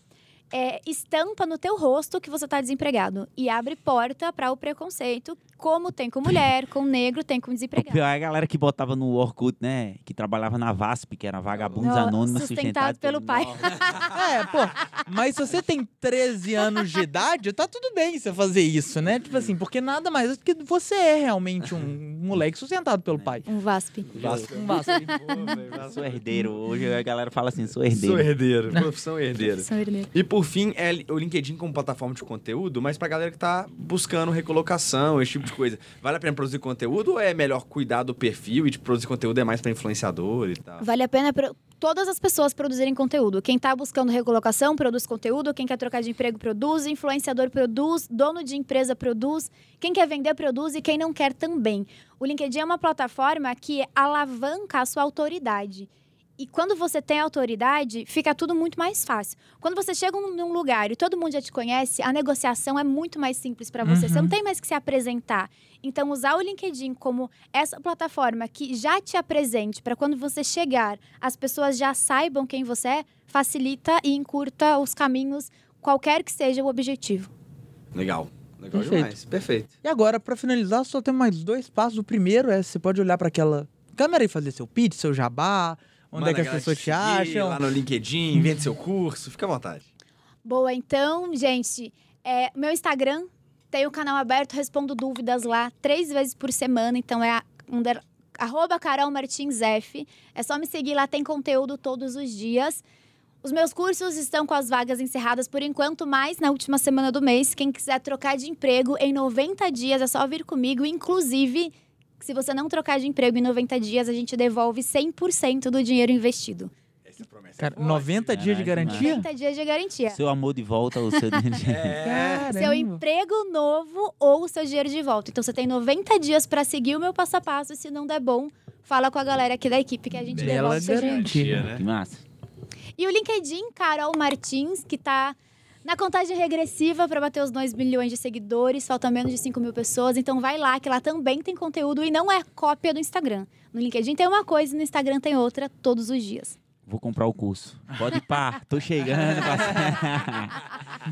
é, estampa no teu rosto que você tá desempregado. E abre porta para o preconceito, como tem com mulher, com negro, tem com O desempregado. pior é a galera que botava no Orkut, né? Que trabalhava na VASP, que era Vagabundos Anônimos sustentado sustentado pelo pai. É, pô. Mas se você tem 13 anos de idade, tá tudo bem você fazer isso, né? Tipo assim, porque nada mais do que você é realmente um moleque sustentado pelo pai. Um VASP. Vasco. Um vaso. Sou herdeiro. Hoje a galera fala assim, sou herdeiro. Sou herdeiro, profissão herdeiro. São herdeiro. E por fim, é o LinkedIn como plataforma de conteúdo, mas pra galera que tá buscando recolocação, esse tipo de coisa. Vale a pena produzir conteúdo ou é melhor cuidar do perfil e de produzir conteúdo é mais pra influenciador e tal? Vale a pena para todas as pessoas produzirem conteúdo. Quem tá buscando recolocação, produz conteúdo. Quem quer trocar de emprego, produz. Influenciador, produz. Dono de empresa, produz. Quem quer vender, produz. E quem não quer, também. O LinkedIn é uma plataforma que alavanca a sua autoridade. E quando você tem autoridade, fica tudo muito mais fácil. Quando você chega num lugar e todo mundo já te conhece, a negociação é muito mais simples para você. Você Uhum. não tem mais que se apresentar. Então, usar o LinkedIn como essa plataforma que já te apresente para quando você chegar, as pessoas já saibam quem você é, facilita e encurta os caminhos, qualquer que seja o objetivo. Legal. Legal Perfeito. demais. Perfeito. E agora, pra finalizar, só tem mais dois passos. O primeiro é você pode olhar pra aquela câmera e fazer seu pitch, seu jabá, onde Manda é que a as pessoas te seguir acham. Lá no LinkedIn, vende seu curso, fica à vontade. Boa, então, gente, é, meu Instagram tem o canal aberto, respondo dúvidas lá três vezes por semana, então é a, under, arroba Carol Martins F. É só me seguir lá, tem conteúdo todos os dias. Os meus cursos estão com as vagas encerradas por enquanto, mas na última semana do mês, quem quiser trocar de emprego em 90 dias é só vir comigo. Inclusive, se você não trocar de emprego em 90 dias, a gente devolve 100% do dinheiro investido. Essa promessa Cara, é forte. 90 dias de garantia? 90 dias de garantia. Seu amor de volta, o seu É. seu emprego novo ou o seu dinheiro de volta. Então você tem 90 dias para seguir o meu passo a passo se não der bom, fala com a galera aqui da equipe que a gente Bela devolve o seu dinheiro. garantia. né? Que massa. E o LinkedIn, Carol Martins, que tá na contagem regressiva para bater os 2 milhões de seguidores, falta menos de 5 mil pessoas. Então vai lá, que lá também tem conteúdo e não é cópia do Instagram. No LinkedIn tem uma coisa e no Instagram tem outra todos os dias. Vou comprar o curso. Pode ir pá, tô chegando.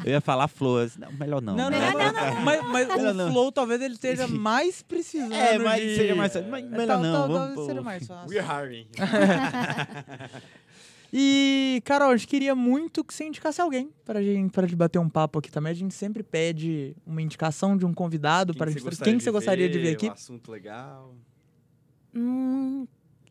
Eu ia falar flores. Não, melhor não. Não, não, né? não, Mas, mas Melhor o não. Flow talvez ele esteja mais precisando É, mas de... seja mais. Mas melhor Tal- não, tal- vamos talvez seja mais fácil. We're hiring. E, Carol, a gente queria muito que você indicasse alguém pra gente, pra gente bater um papo aqui também. A gente sempre pede uma indicação de um convidado para que gente. você Quem que você gostaria de ver aqui? Um assunto legal. Hum,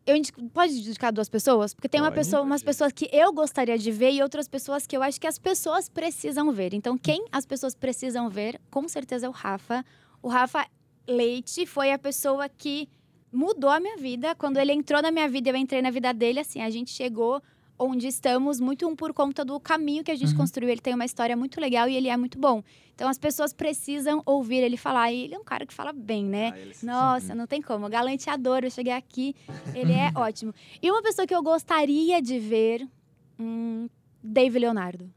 eu indico- pode indicar duas pessoas? Porque tem uma Pode. pessoa, umas pessoas que eu gostaria de ver e outras pessoas que eu acho que as pessoas precisam ver. Então, quem as pessoas precisam ver, com certeza é o Rafa. O Rafa Leite foi a pessoa que mudou a minha vida. Quando ele entrou na minha vida, eu entrei na vida dele. Assim, a gente chegou onde estamos muito um por conta do caminho que a gente Uhum. construiu. Ele tem uma história muito legal e ele é muito bom. Então, as pessoas precisam ouvir ele falar. E ele é um cara que fala bem, né? Ah, Nossa, não tem como. Galanteador, eu cheguei aqui, ele é ótimo. E uma pessoa que eu gostaria de ver, hum, Dave Leonardo.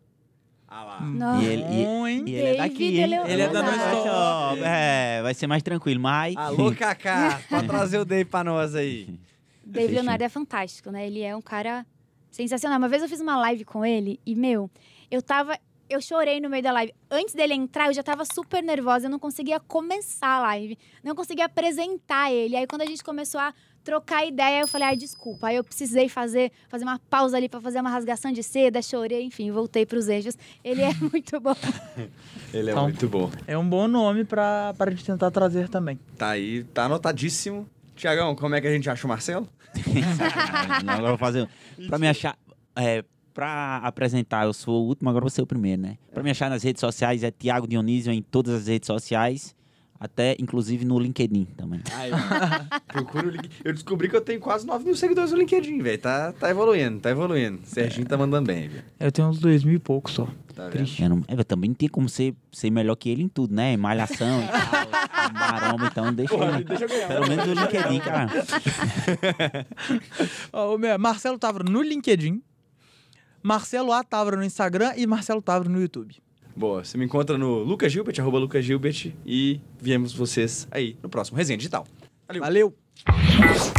Ah lá. Não. E ele- e-? E ele é daqui, hein? Leonardo. Ele é da nossa. É, vai ser mais tranquilo, mas... Alô, Kaká, pode trazer o Dave pra nós aí. Dave. Leonardo é fantástico, né? Ele é um cara sensacional. Uma vez eu fiz uma live com ele e, meu, eu tava. Eu chorei no meio da live. Antes dele entrar, eu já tava super nervosa. Eu não conseguia começar a live. Não conseguia apresentar ele. Aí, quando a gente começou a trocar ideia, eu falei, ai, desculpa. Aí eu precisei fazer, fazer uma pausa ali pra fazer uma rasgação de seda, chorei, enfim, voltei pros eixos. Ele é muito bom. Ele é Então. muito bom. É um bom nome pra, pra gente tentar trazer também. Tá aí, tá anotadíssimo. Tiagão, como é que a gente acha o Marcelo? Não, agora vou fazer. Pra me achar. É, pra apresentar, eu sou o último, agora vou ser o primeiro, né? Pra me achar nas redes sociais é Tiago Dionísio em todas as redes sociais. Até, inclusive, no LinkedIn também. Procura o link. Eu descobri que eu tenho quase 9 mil seguidores no LinkedIn, velho. Tá, tá evoluindo, tá evoluindo. Serginho tá mandando bem, velho. Eu tenho uns dois mil e pouco só. Tá vendo? Triste. Eu, não, é, eu também não tinha como ser, ser melhor que ele em tudo, né? Em malhação e tal, maromba, então deixa, Porra, eu- deixa eu ganhar. Pelo menos o LinkedIn, cara. Ó, o meu- Marcelo Távora no LinkedIn, Marcelo A. Távora no Instagram e Marcelo Távora no YouTube. Boa, você me encontra no Lucas Gilbert, arroba Lucas Gilbert, e viemos vocês aí no próximo Resenha Digital. Valeu. Valeu!